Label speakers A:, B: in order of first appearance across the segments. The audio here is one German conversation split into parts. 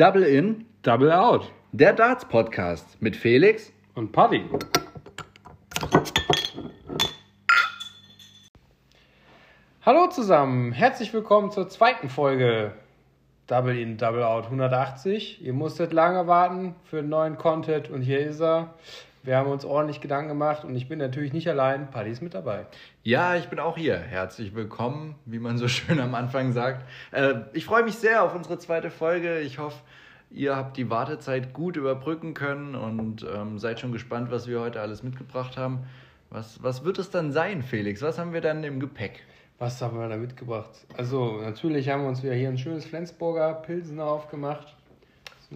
A: Double in,
B: Double Out.
A: der Darts Podcast mit Felix.
B: Und Paddy. Hallo zusammen, herzlich willkommen zur zweiten Folge Double in, Double Out 180. Ihr musstet lange warten für einen neuen Content und hier ist er. Wir haben uns ordentlich Gedanken gemacht und ich bin natürlich nicht allein, Paddy ist mit dabei.
A: Ja, ich bin auch hier. Herzlich willkommen, wie man so schön am Anfang sagt. Äh, ich freue mich sehr auf unsere zweite Folge. Ich hoffe, ihr habt die Wartezeit gut überbrücken können und ähm, seid schon gespannt, was wir heute alles mitgebracht haben. Was, was wird es dann sein, Felix? Was haben wir dann im Gepäck?
B: Was haben wir da mitgebracht? Also natürlich haben wir uns wieder hier ein schönes Flensburger Pilsen aufgemacht.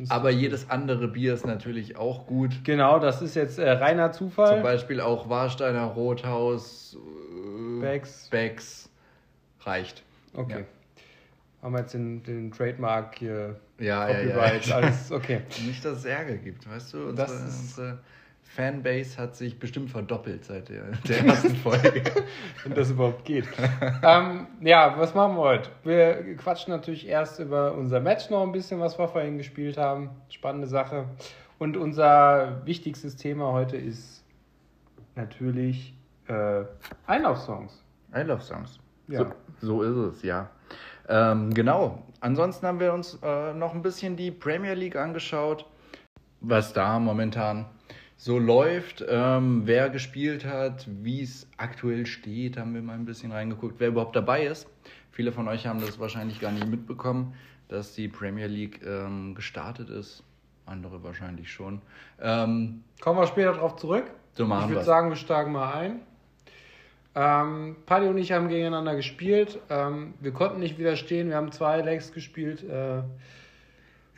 A: Aber jedes andere Bier ist natürlich auch gut.
B: Genau, das ist jetzt äh, reiner Zufall.
A: Zum Beispiel auch Warsteiner Rothaus, äh,
B: Becks.
A: Becks reicht.
B: Okay. Haben wir jetzt den, den Trademark hier,
A: Ja, ja, ja.
B: Copyright, alles okay.
A: Nicht, dass es Ärger gibt, weißt du? Unsere,
B: Das ist-
A: unsere Fanbase hat sich bestimmt verdoppelt seit der, der ersten Folge.
B: Wenn das überhaupt geht. ähm, ja, was machen wir heute? Wir quatschen natürlich erst über unser Match noch ein bisschen, was wir vorhin gespielt haben. Spannende Sache. Und unser wichtigstes Thema heute ist natürlich äh, Einlaufsongs.
A: I love Songs.
B: Ja.
A: So, so ist es, ja. Ähm, genau. Ansonsten haben wir uns äh, noch ein bisschen die Premier League angeschaut, was da momentan so läuft, ähm, wer gespielt hat, wie es aktuell steht, haben wir mal ein bisschen reingeguckt, wer überhaupt dabei ist. Viele von euch haben das wahrscheinlich gar nicht mitbekommen, dass die Premier League ähm, gestartet ist. Andere wahrscheinlich schon. Ähm,
B: Kommen wir später darauf zurück.
A: so machen
B: ich würde sagen, wir steigen mal ein. Ähm, Paddy und ich haben gegeneinander gespielt. Ähm, wir konnten nicht widerstehen. Wir haben zwei Legs gespielt. Äh,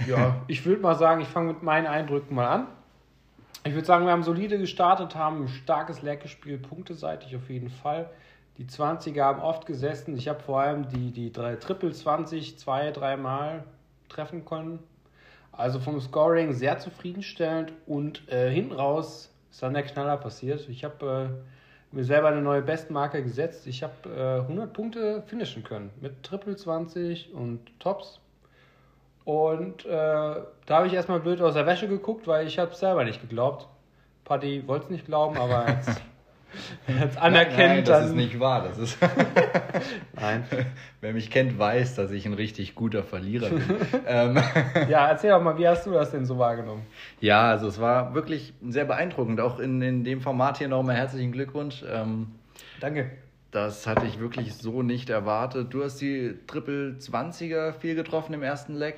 B: ja, ich würde mal sagen, ich fange mit meinen Eindrücken mal an. Ich würde sagen, wir haben solide gestartet, haben ein starkes Leg gespielt, punkteseitig auf jeden Fall. Die 20er haben oft gesessen. Ich habe vor allem die, die drei Triple 20 zwei, dreimal treffen können. Also vom Scoring sehr zufriedenstellend und äh, hinten raus ist dann der Knaller passiert. Ich habe äh, mir selber eine neue Bestmarke gesetzt. Ich habe äh, 100 Punkte finishen können mit Triple 20 und Tops. Und äh, da habe ich erstmal blöd aus der Wäsche geguckt, weil ich habe selber nicht geglaubt. Paddy wollte es nicht glauben, aber jetzt, jetzt anerkennt
A: Nein, das
B: dann.
A: ist nicht wahr. Das ist
B: Nein.
A: Wer mich kennt, weiß, dass ich ein richtig guter Verlierer bin. ähm,
B: Ja, erzähl doch mal, wie hast du das denn so wahrgenommen?
A: ja, also es war wirklich sehr beeindruckend. Auch in, in dem Format hier nochmal herzlichen Glückwunsch. Ähm,
B: Danke.
A: das hatte ich wirklich so nicht erwartet. Du hast die Triple 20er viel getroffen im ersten Leg.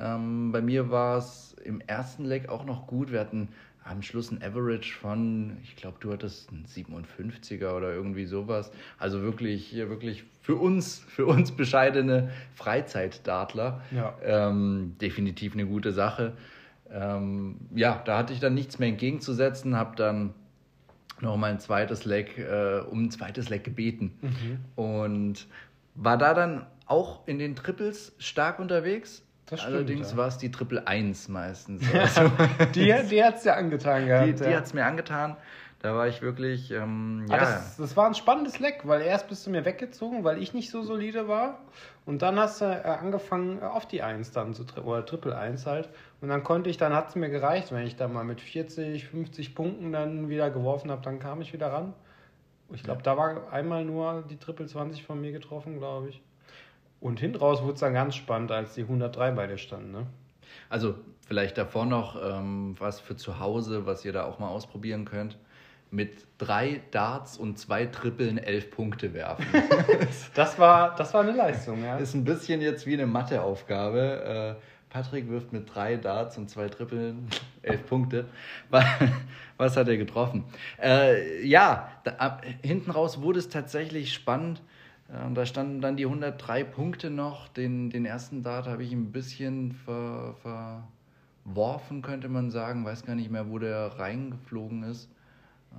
A: Ähm, bei mir war es im ersten Leg auch noch gut. Wir hatten am Schluss ein Average von, ich glaube, du hattest einen 57er oder irgendwie sowas. Also wirklich, wirklich für uns, für uns bescheidene Freizeitdartler.
B: Ja.
A: Ähm, definitiv eine gute Sache. Ähm, ja, da hatte ich dann nichts mehr entgegenzusetzen, habe dann noch mal ein zweites Leg, äh, um ein zweites Leg gebeten.
B: Mhm.
A: Und war da dann auch in den Triples stark unterwegs.
B: Das stimmt,
A: Allerdings
B: ja.
A: war es die Triple 1 meistens. Also,
B: Die, die hat es dir angetan gehabt.
A: die die
B: ja.
A: hat es mir angetan. Da war ich wirklich, ähm,
B: Ah,
A: ja,
B: das, das war ein spannendes Leck, weil erst bist du mir weggezogen, weil ich nicht so solide war. Und dann hast du äh, angefangen, auf die 1 dann zu oder Triple 1 halt. Und dann konnte ich, dann hat es mir gereicht, wenn ich dann mal mit 40, 50 Punkten dann wieder geworfen habe, dann kam ich wieder ran. Ich glaube, da war einmal nur die Triple 20 von mir getroffen, glaube ich. Und hinten raus wurde es dann ganz spannend, als die 103 bei dir standen. Ne?
A: Also vielleicht davor noch ähm, was für zu Hause, was ihr da auch mal ausprobieren könnt. Mit drei Darts und zwei Trippeln elf Punkte werfen.
B: Das war, das war eine Leistung, ja.
A: Ist ein bisschen jetzt wie eine Matheaufgabe. Äh, Patrick wirft mit drei Darts und zwei Trippeln elf Punkte. Wa- Was hat er getroffen? Äh, ja, da, ab, hinten raus wurde es tatsächlich spannend. Äh, und da standen dann die 103 Punkte noch. Den, den ersten Dart habe ich ein bisschen ver, verworfen, könnte man sagen. Weiß gar nicht mehr, wo der reingeflogen ist.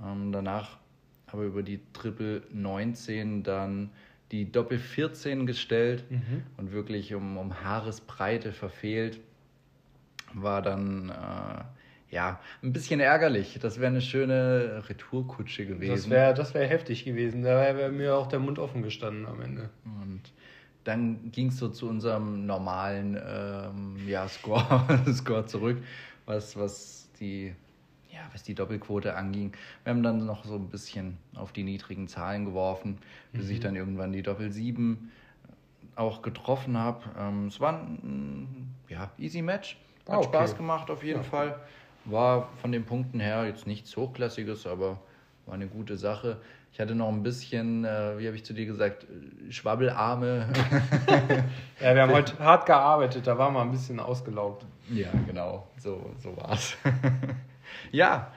A: Ähm, danach aber über die Triple 19 dann die Doppel 14 gestellt
B: Mhm.
A: und wirklich um, um Haaresbreite verfehlt. War dann äh, ja ein bisschen ärgerlich. Das wäre eine schöne Retourkutsche gewesen.
B: Das wäre das wär heftig gewesen. Da wäre mir auch der Mund offen gestanden am Ende.
A: und dann ging es so zu unserem normalen ähm, ja, Score, Score zurück, was, was, die, ja, was die Doppelquote anging. Wir haben dann noch so ein bisschen auf die niedrigen Zahlen geworfen, bis ich dann irgendwann die Doppel 7 auch getroffen habe. Ähm, es war ein ja, easy Match. Hat
B: Ah, okay.
A: Spaß gemacht auf jeden
B: Ja.
A: Fall. War von den Punkten her jetzt nichts Hochklassiges, aber war eine gute Sache. Ich hatte noch ein bisschen, äh, wie habe ich zu dir gesagt, Schwabbelarme.
B: Ja, wir haben heute hart gearbeitet, da waren wir ein bisschen ausgelaugt.
A: ja, genau, so, so war's. ja,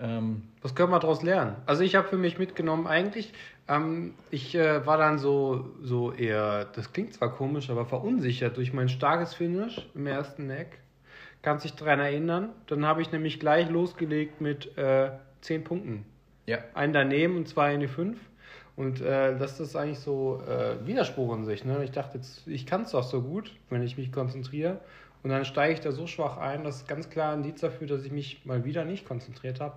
A: ähm,
B: Was können wir daraus lernen? Also ich habe für mich mitgenommen, eigentlich, ähm, ich äh, war dann so, so eher, das klingt zwar komisch, aber verunsichert durch mein starkes Finish im ersten Eck. Kannst dich daran erinnern? Dann habe ich nämlich gleich losgelegt mit äh, 10 Punkten.
A: ja,
B: Einen daneben und zwei in die 5. Und äh, das ist eigentlich so äh, Widerspruch in sich. Ne? Ich dachte jetzt, ich kann es doch so gut, wenn ich mich konzentriere. Und dann steige ich da so schwach ein, das ist ganz klar ein Indiz dafür, dass ich mich mal wieder nicht konzentriert habe.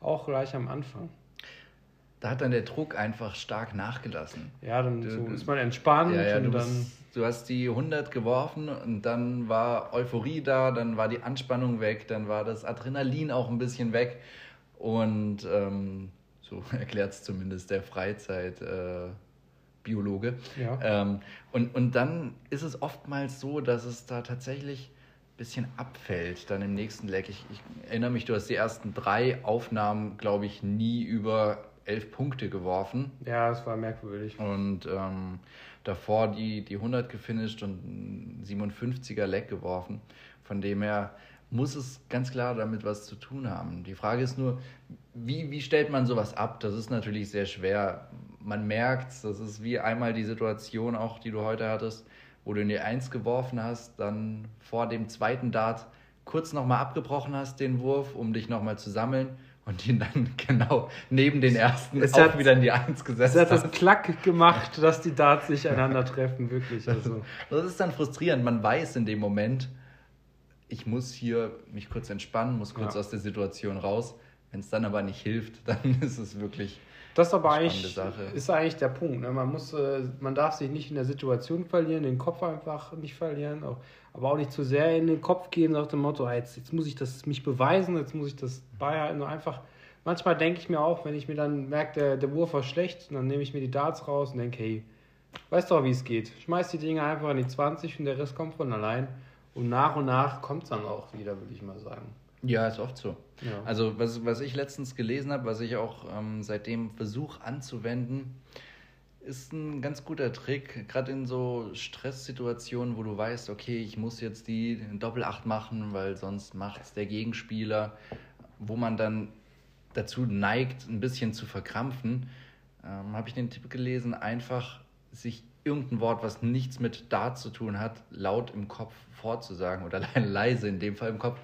B: Auch gleich am Anfang.
A: Da hat dann der Druck einfach stark nachgelassen.
B: Ja, dann
A: Du-
B: so
A: du-
B: ist man entspannt
A: Ja, ja, du,
B: und dann.
A: bist, du hast die 100 geworfen und dann war Euphorie da, dann war die Anspannung weg, dann war das Adrenalin auch ein bisschen weg. Und ähm, so erklärt es zumindest der Freizeit-Biologe. Äh, Biologe.
B: Ja.
A: Ähm, und, und dann ist es oftmals so, dass es da tatsächlich ein bisschen abfällt, dann im nächsten Leck. Ich, ich erinnere mich, du hast die ersten drei Aufnahmen, glaube ich, nie über elf Punkte geworfen.
B: Ja, es war merkwürdig.
A: Und ähm, davor die, die 100 gefinisht und ein 57er Leck geworfen. Von dem her muss es ganz klar damit was zu tun haben. Die Frage ist nur, wie, wie stellt man sowas ab? Das ist natürlich sehr schwer. Man merkt das ist wie einmal die Situation auch, die du heute hattest, wo du in die 1 geworfen hast, dann vor dem zweiten Dart kurz nochmal abgebrochen hast, den Wurf, um dich nochmal zu sammeln und ihn dann genau neben den ersten
B: Es
A: auch
B: hat-
A: wieder in die 1 gesetzt
B: Es hat das Klack gemacht, dass die Darts sich einander treffen, wirklich. Also.
A: Das ist dann frustrierend. Man weiß in dem Moment, ich muss hier mich kurz entspannen, muss kurz
B: Ja.
A: aus der Situation raus. Wenn es dann aber nicht hilft, dann ist es wirklich.
B: Das ist aber eigentlich,
A: Sache.
B: ist eigentlich der Punkt. Ne? Man, muss, äh, man darf sich nicht in der Situation verlieren, den Kopf einfach nicht verlieren, auch, aber auch nicht zu sehr in den Kopf gehen nach dem Motto, ah, jetzt, jetzt muss ich das mich beweisen, jetzt muss ich das beibehalten. Nur einfach, manchmal denke ich mir auch, wenn ich mir dann merke, der, der Wurf war schlecht, dann nehme ich mir die Darts raus und denke, hey, weißt doch, wie es geht. Schmeiß die Dinge einfach in die 20 und der Rest kommt von allein. Und nach und nach kommt es dann auch wieder, würde ich mal sagen.
A: Ja, ist oft so.
B: Ja.
A: Also, was, was ich letztens gelesen habe, was ich auch ähm, seitdem versuche anzuwenden, ist ein ganz guter Trick, gerade in so Stresssituationen, wo du weißt, okay, ich muss jetzt die Doppelacht machen, weil sonst macht es der Gegenspieler, wo man dann dazu neigt, ein bisschen zu verkrampfen, ähm, habe ich den Tipp gelesen, einfach sich irgendein Wort, was nichts mit Dart zu tun hat, laut im Kopf vorzusagen oder leise in dem Fall im Kopf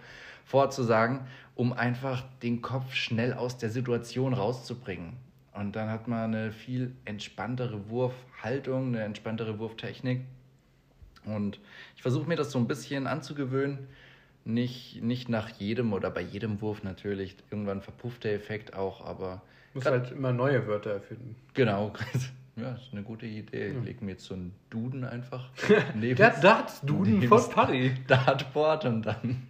A: vorzusagen, um einfach den Kopf schnell aus der Situation rauszubringen. Und dann hat man eine viel entspanntere Wurfhaltung, eine entspanntere Wurftechnik. Und ich versuche mir das so ein bisschen anzugewöhnen. Nicht, nicht nach jedem oder bei jedem Wurf natürlich. Irgendwann verpufft der Effekt auch, aber
B: Muss
A: grad-
B: halt immer neue Wörter erfinden.
A: genau. Ja, ist eine gute Idee. Ich lege mir jetzt so einen Duden einfach neben
B: Der Darts-Duden von Paddy.
A: Dartboard und dann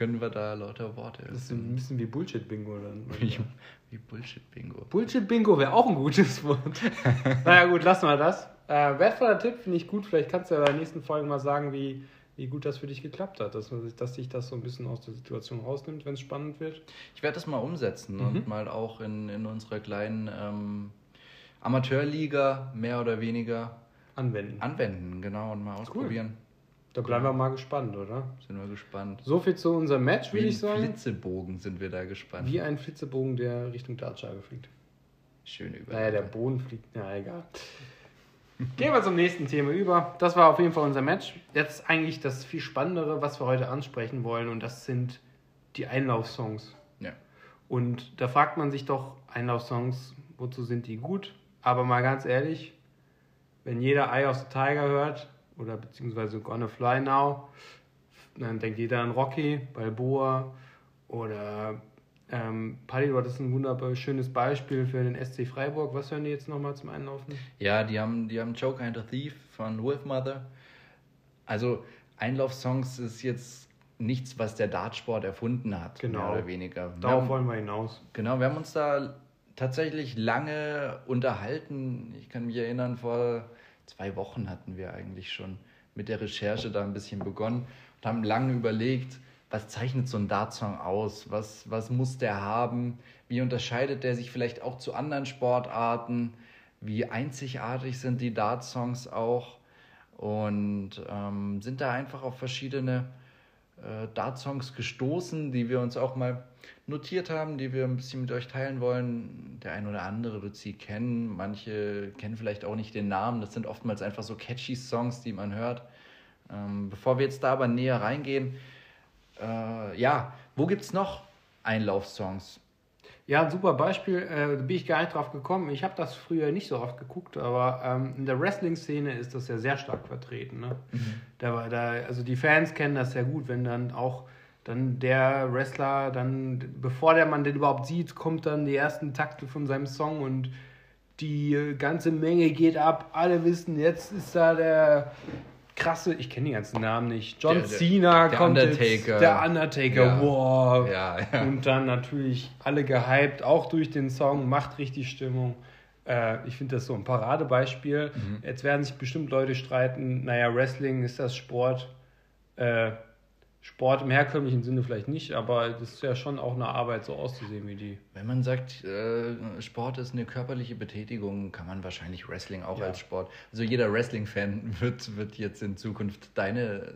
A: können wir da lauter Worte.
B: Das ist ein bisschen wie Bullshit-Bingo dann.
A: wie, wie Bullshit-Bingo.
B: Bullshit-Bingo wäre auch ein gutes Wort. naja, gut, lassen wir das. Äh, wertvoller Tipp, finde ich gut. Vielleicht kannst du ja in der nächsten Folge mal sagen, wie, wie gut das für dich geklappt hat. Dass, man sich, dass sich das so ein bisschen aus der Situation rausnimmt, wenn es spannend wird.
A: Ich werde das mal umsetzen
B: Mhm.
A: und mal auch in, in unserer kleinen ähm, Amateurliga mehr oder weniger
B: Anwenden.
A: anwenden, genau, und mal ausprobieren.
B: Da bleiben wir mal gespannt, oder?
A: Sind wir gespannt.
B: So viel zu unserem Match,
A: Wie
B: würde
A: ein
B: ich sagen.
A: Flitzebogen sind wir da gespannt.
B: Wie ein Flitzebogen, der Richtung Dartscheibe fliegt.
A: Schöne Überleitung.
B: Naja, der Boden fliegt. Na, egal. Gehen wir zum nächsten Thema über. Das war auf jeden Fall unser Match. Jetzt eigentlich das viel Spannendere, was wir heute ansprechen wollen, und das sind die Einlaufsongs.
A: Ja.
B: Und da fragt man sich doch, Einlaufsongs, wozu sind die gut? Aber mal ganz ehrlich, wenn jeder Eye of the Tiger hört, oder beziehungsweise Gonna Fly Now, dann denkt jeder an Rocky, Balboa oder Ähm, Paddy, du hattest ein wunderbar schönes Beispiel für den SC Freiburg. Was hören die jetzt nochmal zum Einlaufen?
A: Ja, die haben, die haben Joker and a Thief von Wolfmother. Also Einlaufsongs ist jetzt nichts, was der Dartsport erfunden hat,
B: Genau.
A: mehr oder weniger.
B: Darauf
A: haben-
B: wollen wir hinaus.
A: Genau, wir haben uns da tatsächlich lange unterhalten. Ich kann mich erinnern, vor zwei Wochen hatten wir eigentlich schon mit der Recherche da ein bisschen begonnen und haben lange überlegt, was zeichnet so ein Dartsong aus? Was, was muss der haben? Wie unterscheidet der sich vielleicht auch zu anderen Sportarten? Wie einzigartig sind die Dartsongs auch? Und ähm, sind da einfach auf verschiedene äh, Dart-Songs gestoßen, die wir uns auch mal notiert haben, die wir ein bisschen mit euch teilen wollen. Der ein oder andere wird sie kennen, manche kennen vielleicht auch nicht den Namen. Das sind oftmals einfach so catchy Songs, die man hört. Ähm, bevor wir jetzt da aber näher reingehen, äh, ja, wo gibt es noch Einlaufsongs?
B: Ja, ein super Beispiel. Äh, da bin ich gar nicht drauf gekommen. Ich habe das früher nicht so oft geguckt, aber ähm, in der Wrestling-Szene ist das ja sehr stark vertreten. Ne? Da, war- da, also die Fans kennen das sehr gut, wenn dann auch dann der Wrestler, dann bevor der Mann den überhaupt sieht, kommt dann die ersten Takte von seinem Song und die ganze Menge geht ab. Alle wissen, jetzt ist da der krasse, ich kenne die ganzen Namen nicht. John
A: Der- der-
B: Cena
A: der
B: kommt
A: Undertaker.
B: jetzt. Der Undertaker,
A: Ja.
B: wow.
A: Ja, ja.
B: Und dann natürlich alle gehypt, auch durch den Song, macht richtig Stimmung. Äh, ich finde das so ein Paradebeispiel.
A: Mhm.
B: Jetzt werden sich bestimmt Leute streiten, naja, Wrestling ist das Sport. Äh, Sport im herkömmlichen Sinne vielleicht nicht, aber das ist ja schon auch eine Arbeit, so auszusehen wie die.
A: Wenn man sagt, äh, Sport ist eine körperliche Betätigung, kann man wahrscheinlich Wrestling auch
B: Ja.
A: als Sport. Also jeder Wrestling-Fan wird, wird jetzt in Zukunft deine äh,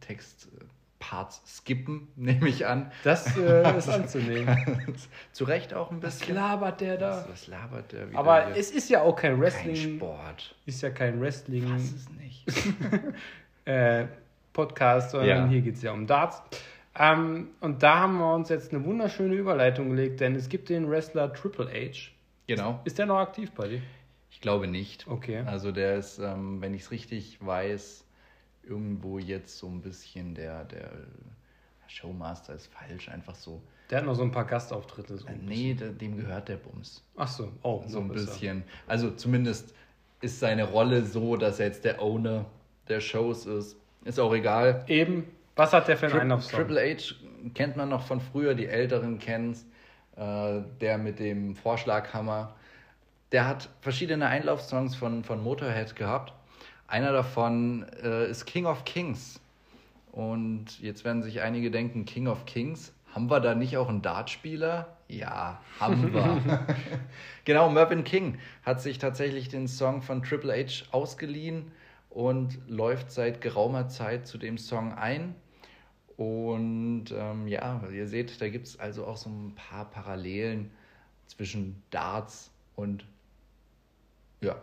A: Textparts skippen, nehme ich an.
B: Das äh, ist anzunehmen.
A: Zu Recht auch ein
B: Was
A: bisschen.
B: labert der da?
A: Was, was labert der wieder?
B: Aber
A: hier?
B: es ist ja auch kein
A: kein
B: Wrestling.
A: Sport.
B: Ist ja kein Wrestling.
A: Was ist nicht?
B: äh, Podcast, sondern
A: Ja.
B: hier geht es ja um Darts. Ähm, und da haben wir uns jetzt eine wunderschöne Überleitung gelegt, denn es gibt den Wrestler Triple H.
A: Genau.
B: Ist der noch aktiv bei dir?
A: Ich glaube nicht.
B: Okay.
A: Also der ist, ähm, wenn ich es richtig weiß, irgendwo jetzt so ein bisschen der, der Showmaster ist falsch, einfach so.
B: Der hat noch so ein paar Gastauftritte. So
A: Äh, nee, de- dem gehört der Bums.
B: Ach so, oh,
A: So ein bisschen. Also zumindest ist seine Rolle so, dass er jetzt der Owner der Shows ist. Ist auch egal.
B: Eben, was hat der für einen Einlaufsong?
A: Triple H kennt man noch von früher, die Älteren kennen es. Äh, der mit dem Vorschlaghammer. Der hat verschiedene Einlaufsongs von, von Motorhead gehabt. Einer davon äh, ist King of Kings. Und jetzt werden sich einige denken, King of Kings, haben wir da nicht auch einen Dartspieler? Ja, haben wir. genau, Mervyn King hat sich tatsächlich den Song von Triple H ausgeliehen und läuft seit geraumer Zeit zu dem Song ein. Und ähm, ja, ihr seht, da gibt es also auch so ein paar Parallelen zwischen Darts und ja,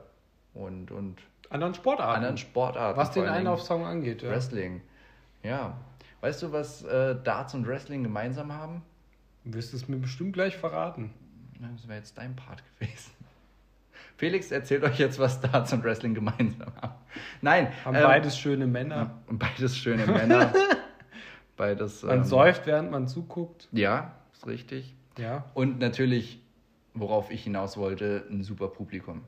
A: und, und
B: Anderen Sportarten.
A: anderen Sportarten.
B: was den
A: allen Dingen
B: Einlaufsong angeht. Ja.
A: Wrestling. Ja. Weißt du, was äh, Darts und Wrestling gemeinsam haben?
B: Du wirst es mir bestimmt gleich verraten.
A: Das wäre jetzt dein Part gewesen. Felix erzählt euch jetzt, was Darts und Wrestling gemeinsam haben. Nein.
B: Haben
A: ähm,
B: beides schöne Männer.
A: ja, beides schöne Männer. beides.
B: Man
A: ähm,
B: säuft, während man zuguckt.
A: Ja, ist richtig.
B: Ja.
A: Und natürlich, worauf ich hinaus wollte, ein super Publikum.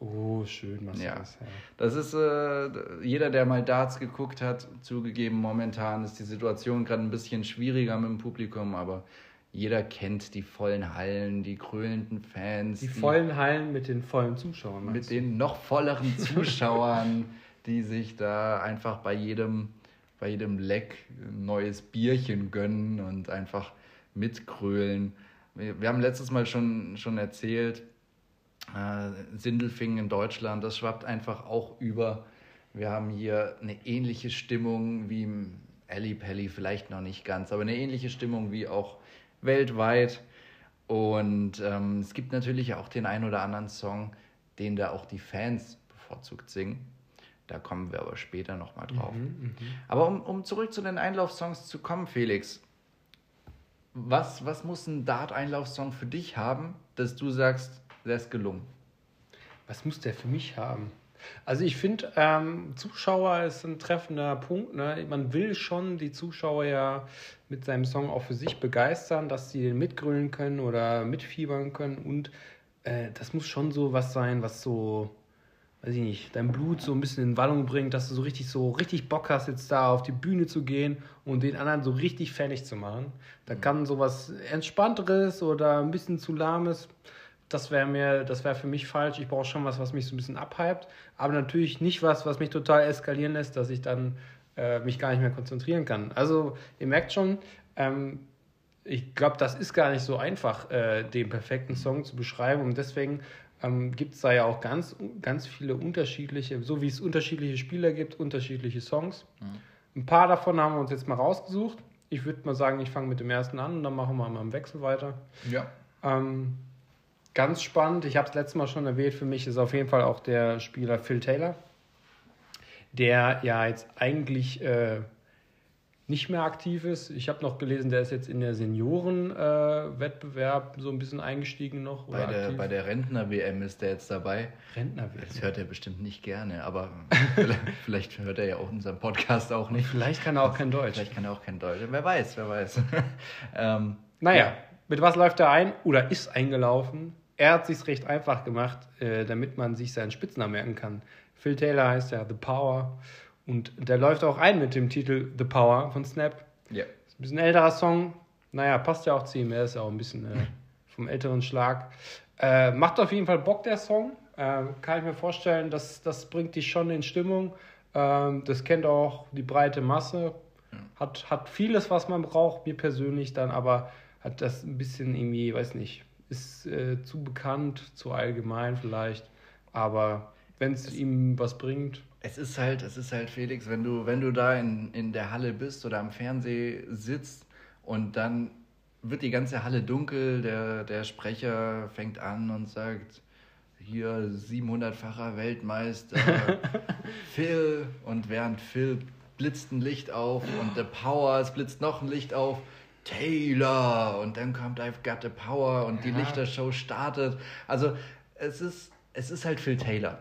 B: Oh, schön, was
A: Ja.
B: das. Ja.
A: Das ist äh, jeder, der mal Darts geguckt hat, zugegeben, momentan ist die Situation gerade ein bisschen schwieriger mit dem Publikum, aber jeder kennt die vollen Hallen, die krönenden Fans,
B: Die vollen Hallen mit den vollen Zuschauern.
A: mit
B: du?
A: den noch volleren Zuschauern, die sich da einfach bei jedem, bei jedem Leck ein neues Bierchen gönnen und einfach mitkrölen. Wir, wir haben letztes Mal schon, schon erzählt, äh, Sindelfingen in Deutschland, das schwappt einfach auch über. Wir haben hier eine ähnliche Stimmung wie im Alley Pally, vielleicht noch nicht ganz, aber eine ähnliche Stimmung wie auch weltweit. Und ähm, es gibt natürlich auch den einen oder anderen Song, den da auch die Fans bevorzugt singen. Da kommen wir aber später nochmal drauf.
B: Mhm,
A: Aber um, um zurück zu den Einlaufsongs zu kommen, Felix, was, was muss ein Dart-Einlaufsong für dich haben, dass du sagst, der ist gelungen?
B: Was muss der für mich haben? Also ich finde, ähm, Zuschauer ist ein treffender Punkt. Ne? Man will schon die Zuschauer ja mit seinem Song auch für sich begeistern, dass sie den mitgrölen können oder mitfiebern können. Und äh, das muss schon so was sein, was so, weiß ich nicht, dein Blut so ein bisschen in Wallung bringt, dass du so richtig so richtig Bock hast, jetzt da auf die Bühne zu gehen und den anderen so richtig fertig zu machen. Da kann sowas Entspannteres oder ein bisschen zu lahmes das wäre mir, das wäre für mich falsch. Ich brauche schon was, was mich so ein bisschen abhypt, aber natürlich nicht was, was mich total eskalieren lässt, dass ich dann äh, mich gar nicht mehr konzentrieren kann. Also ihr merkt schon, ähm, ich glaube, das ist gar nicht so einfach, äh, den perfekten Song zu beschreiben und deswegen ähm, gibt es da ja auch ganz, ganz viele unterschiedliche, so wie es unterschiedliche Spieler gibt, unterschiedliche Songs. Mhm. Ein paar davon haben wir uns jetzt mal rausgesucht. Ich würde mal sagen, ich fange mit dem ersten an und dann machen wir mal im Wechsel weiter.
A: Ja.
B: Ähm, ganz spannend, ich habe es letztes Mal schon erwähnt, für mich ist auf jeden Fall auch der Spieler Phil Taylor, der ja jetzt eigentlich äh, nicht mehr aktiv ist. Ich habe noch gelesen, der ist jetzt in der Senioren-Wettbewerb äh, so ein bisschen eingestiegen noch.
A: Bei der, bei der Rentner-WM ist der jetzt dabei.
B: Rentner-WM?
A: Das hört er bestimmt nicht gerne, aber vielleicht hört er ja auch unseren Podcast auch nicht.
B: Vielleicht kann er auch kein Deutsch.
A: Vielleicht kann er auch kein Deutsch. Wer weiß, wer weiß.
B: ähm, naja, ja. mit was läuft er ein oder ist eingelaufen? Er hat sich recht einfach gemacht, äh, damit man sich seinen Spitznamen merken kann. Phil Taylor heißt ja The Power. Und der läuft auch ein mit dem Titel The Power von Snap.
A: Ja.
B: Ist ein bisschen älterer Song. Naja, passt ja auch zu ihm. Er ist ja auch ein bisschen äh, vom älteren Schlag. Äh, macht auf jeden Fall Bock, der Song. Äh, kann ich mir vorstellen, dass, das bringt dich schon in Stimmung. Ähm, das kennt auch die breite Masse. Hat, hat vieles, was man braucht, mir persönlich dann, aber hat das ein bisschen irgendwie, weiß nicht, ist äh, zu bekannt, zu allgemein vielleicht. Aber wenn es ihm was bringt,
A: es ist halt, es ist halt, Felix, wenn du, wenn du da in, in der Halle bist oder am Fernsehen sitzt und dann wird die ganze Halle dunkel, der, der Sprecher fängt an und sagt, hier 700-facher Weltmeister Phil und während Phil blitzt ein Licht auf und The Power, es blitzt noch ein Licht auf, Taylor und dann kommt I've Got the Power und ja. die Lichtershow startet. Also es ist, es ist halt Phil Taylor.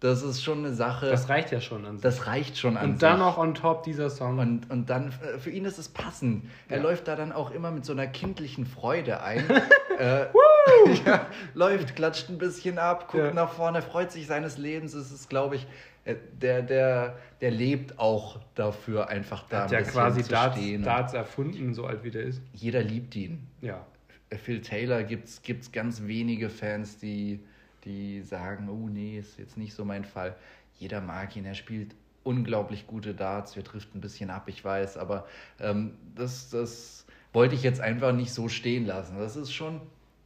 A: Das ist schon eine Sache.
B: Das reicht ja schon an
A: sich. Das reicht schon
B: an Und dann sich. noch on top dieser Song.
A: Und, und dann, äh, für ihn ist es passend. Er ja. läuft da dann auch immer mit so einer kindlichen Freude ein. äh, ja, läuft, klatscht ein bisschen ab, guckt ja. nach vorne, freut sich seines Lebens. Es ist, glaube ich, der, der, der lebt auch dafür, einfach da
B: Hat ein ja quasi zu Darts, stehen. Darts erfunden, so alt wie der ist.
A: Jeder liebt ihn.
B: Ja.
A: Phil Taylor gibt es ganz wenige Fans, die die sagen, oh nee, ist jetzt nicht so mein Fall. Jeder mag ihn, er spielt unglaublich gute Darts, wir trifft ein bisschen ab, ich weiß, aber ähm, das, das wollte ich jetzt einfach nicht so stehen lassen. Das ist schon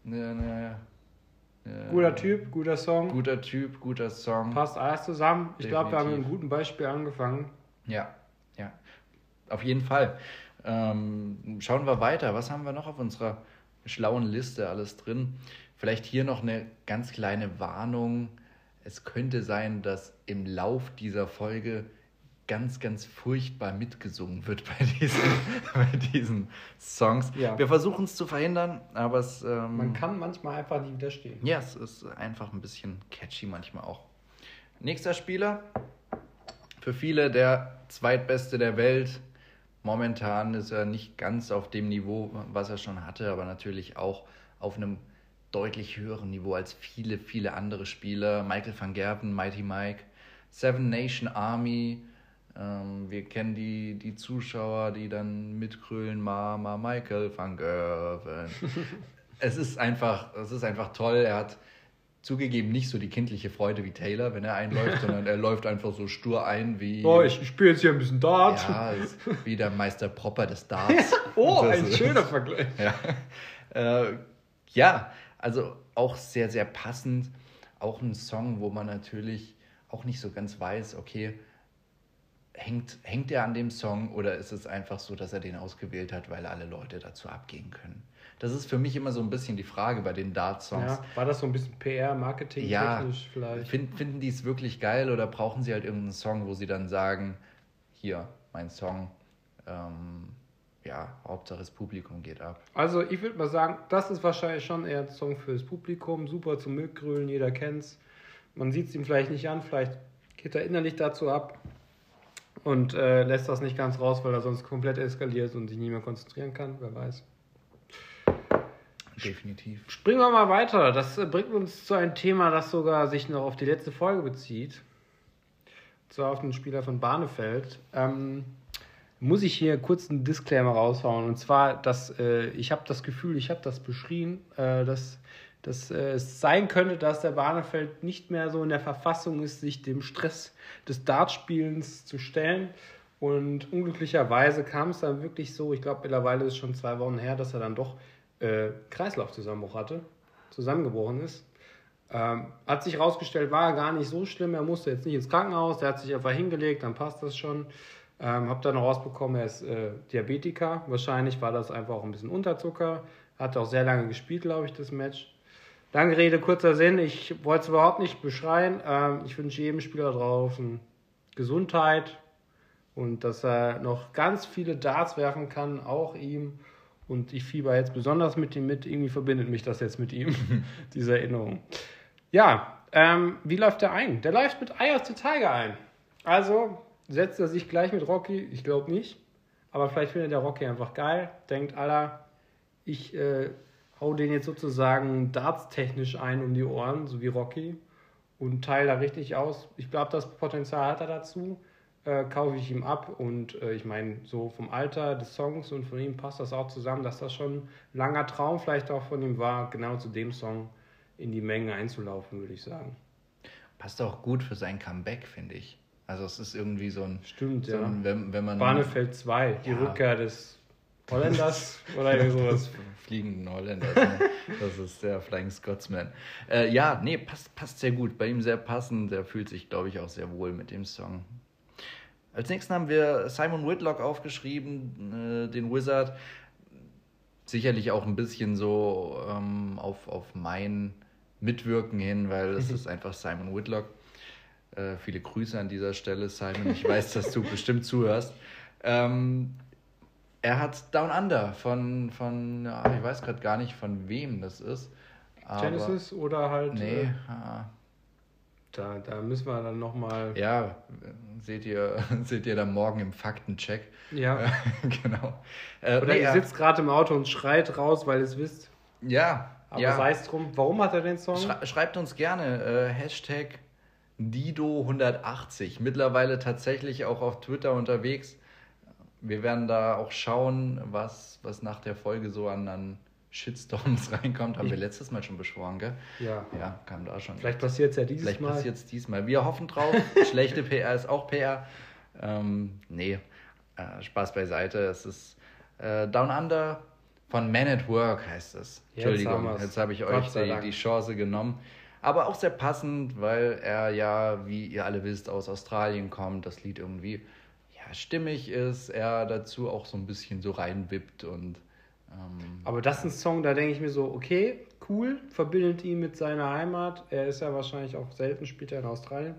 A: eine, eine
B: Guter Typ, guter Song.
A: Guter Typ, guter Song.
B: Passt alles zusammen. Ich glaube, wir haben mit einem guten Beispiel angefangen.
A: Ja, ja. Auf jeden Fall. Ähm, schauen wir weiter. Was haben wir noch auf unserer schlauen Liste alles drin? Vielleicht hier noch eine ganz kleine Warnung. Es könnte sein, dass im Lauf dieser Folge ganz, ganz furchtbar mitgesungen wird bei diesen, bei diesen Songs. Ja. Wir versuchen es zu verhindern, aber es. Ähm,
B: Man kann manchmal einfach nicht widerstehen.
A: Ja, es ist einfach ein bisschen catchy manchmal auch. Nächster Spieler. Für viele der zweitbeste der Welt. Momentan ist er nicht ganz auf dem Niveau, was er schon hatte, aber natürlich auch auf einem deutlich höheren Niveau als viele, viele andere Spieler. Michael van Gerven, Mighty Mike, Seven Nation Army. Ähm, wir kennen die, die Zuschauer, die dann mitkrölen, Mama Michael van Gerven. es ist einfach, es ist einfach toll. Er hat zugegeben nicht so die kindliche Freude wie Taylor, wenn er einläuft, sondern er läuft einfach so stur ein wie.
B: Oh, ich, spiele jetzt hier ein bisschen Dart.
A: Ja, wie der Meister Propper des Darts.
B: oh, ein schöner Vergleich.
A: Ja. Äh, ja, also auch sehr, sehr passend. Auch ein Song, wo man natürlich auch nicht so ganz weiß, okay, hängt, hängt er an dem Song oder ist es einfach so, dass er den ausgewählt hat, weil alle Leute dazu abgehen können? Das ist für mich immer so ein bisschen die Frage bei den Dart-Songs. Ja,
B: war das so ein bisschen PR, Marketing,
A: ja, technisch vielleicht? Find, finden die es wirklich geil oder brauchen sie halt irgendeinen Song, wo sie dann sagen, hier, mein Song, ähm, ja, Hauptsache das Publikum geht ab.
B: Also ich würde mal sagen, das ist wahrscheinlich schon eher ein Song fürs Publikum, super zum Mitgrölen, jeder kennt's. Man sieht es ihm vielleicht nicht an, vielleicht geht er innerlich dazu ab und äh, lässt das nicht ganz raus, weil er sonst komplett eskaliert und sich nicht mehr konzentrieren kann, wer weiß.
A: Definitiv.
B: Springen wir mal weiter. Das äh, bringt uns zu einem Thema, das sogar sich noch auf die letzte Folge bezieht. Und zwar auf den Spieler von Barnefeld. Ähm, muss ich hier kurz einen Disclaimer raushauen. Und zwar, dass äh, ich habe das Gefühl, ich habe das beschrieben, äh, dass, dass äh, es sein könnte, dass der Barnefeld nicht mehr so in der Verfassung ist, sich dem Stress des Dartspielens zu stellen. Und unglücklicherweise kam es dann wirklich so, ich glaube mittlerweile ist es schon zwei Wochen her, dass er dann doch äh, Kreislaufzusammenbruch hatte, zusammengebrochen ist. Ähm, hat sich herausgestellt, war gar nicht so schlimm. Er musste jetzt nicht ins Krankenhaus, der hat sich einfach hingelegt, dann passt das schon. Ähm, hab dann rausbekommen, er ist äh, Diabetiker. Wahrscheinlich war das einfach auch ein bisschen Unterzucker. Hat auch sehr lange gespielt, glaube ich, das Match. Lange Rede, kurzer Sinn. Ich wollte es überhaupt nicht beschreien. Ähm, ich wünsche jedem Spieler draußen Gesundheit und dass er noch ganz viele Darts werfen kann, auch ihm. Und ich fieber jetzt besonders mit ihm mit. Irgendwie verbindet mich das jetzt mit ihm, diese Erinnerung. Ja, ähm, wie läuft der ein? Der läuft mit Eye of the Tiger ein. Also, setzt er sich gleich mit Rocky? Ich glaube nicht. Aber vielleicht findet der Rocky einfach geil. Denkt, Alter, ich äh, hau den jetzt sozusagen dartstechnisch ein um die Ohren, so wie Rocky. Und teile da richtig aus. Ich glaube, das Potenzial hat er dazu. Äh, kaufe ich ihm ab. Und äh, ich meine, so vom Alter des Songs und von ihm passt das auch zusammen, dass das schon ein langer Traum vielleicht auch von ihm war, genau zu dem Song in die Menge einzulaufen, würde ich sagen.
A: Passt auch gut für sein Comeback, finde ich. Also es ist irgendwie so ein...
B: Stimmt,
A: so
B: ja.
A: ein, wenn, wenn man
B: Barnefeld 2, die
A: Ja.
B: Rückkehr des Holländers oder irgendwie sowas.
A: fliegenden Holländer. das ist der Flying Scotsman. Äh, ja, nee, passt, passt sehr gut. Bei ihm sehr passend. Der fühlt sich, glaube ich, auch sehr wohl mit dem Song. Als nächsten haben wir Simon Whitlock aufgeschrieben, äh, den Wizard. Sicherlich auch ein bisschen so ähm, auf, auf mein Mitwirken hin, weil es ist einfach Simon Whitlock. Äh, viele Grüße an dieser Stelle, Simon. Ich weiß, dass du bestimmt zuhörst. Ähm, er hat Down Under von, von ja, ich weiß gerade gar nicht, von wem das ist.
B: Genesis oder halt.
A: Nee,
B: Äh,
A: ah,
B: da, da müssen wir dann nochmal.
A: ja, seht ihr, seht ihr dann morgen im Faktencheck.
B: Ja.
A: genau. Äh,
B: Oder
A: nee,
B: ihr sitzt gerade im Auto und schreit raus, weil ihr es wisst.
A: ja,
B: Aber
A: ja.
B: sei es drum. Warum hat er den Song?
A: Schrei- schreibt uns gerne äh, Hashtag Dido180. Mittlerweile tatsächlich auch auf Twitter unterwegs. Wir werden da auch schauen, was, was nach der Folge so an, an Shitstorms reinkommt. Haben wir letztes Mal schon beschworen, gell?
B: ja.
A: Ja, kam da schon.
B: Vielleicht passiert es ja dieses
A: Vielleicht
B: Mal.
A: passiert es diesmal. Wir hoffen drauf. Schlechte PR ist auch PR. Ähm, nee, äh, Spaß beiseite. Es ist äh, Down Under von Man at Work heißt es.
B: Jetzt haben
A: Entschuldigung,
B: wir's.
A: jetzt habe ich euch die, die Chance genommen. Aber auch sehr passend, weil er ja, wie ihr alle wisst, aus Australien kommt. Das Lied irgendwie stimmig ist. Er dazu auch so ein bisschen so reinwippt und ähm,
B: Aber das ist ein Song, da denke ich mir so, okay, cool, verbindet ihn mit seiner Heimat. Er ist ja wahrscheinlich auch selten spielt er in Australien.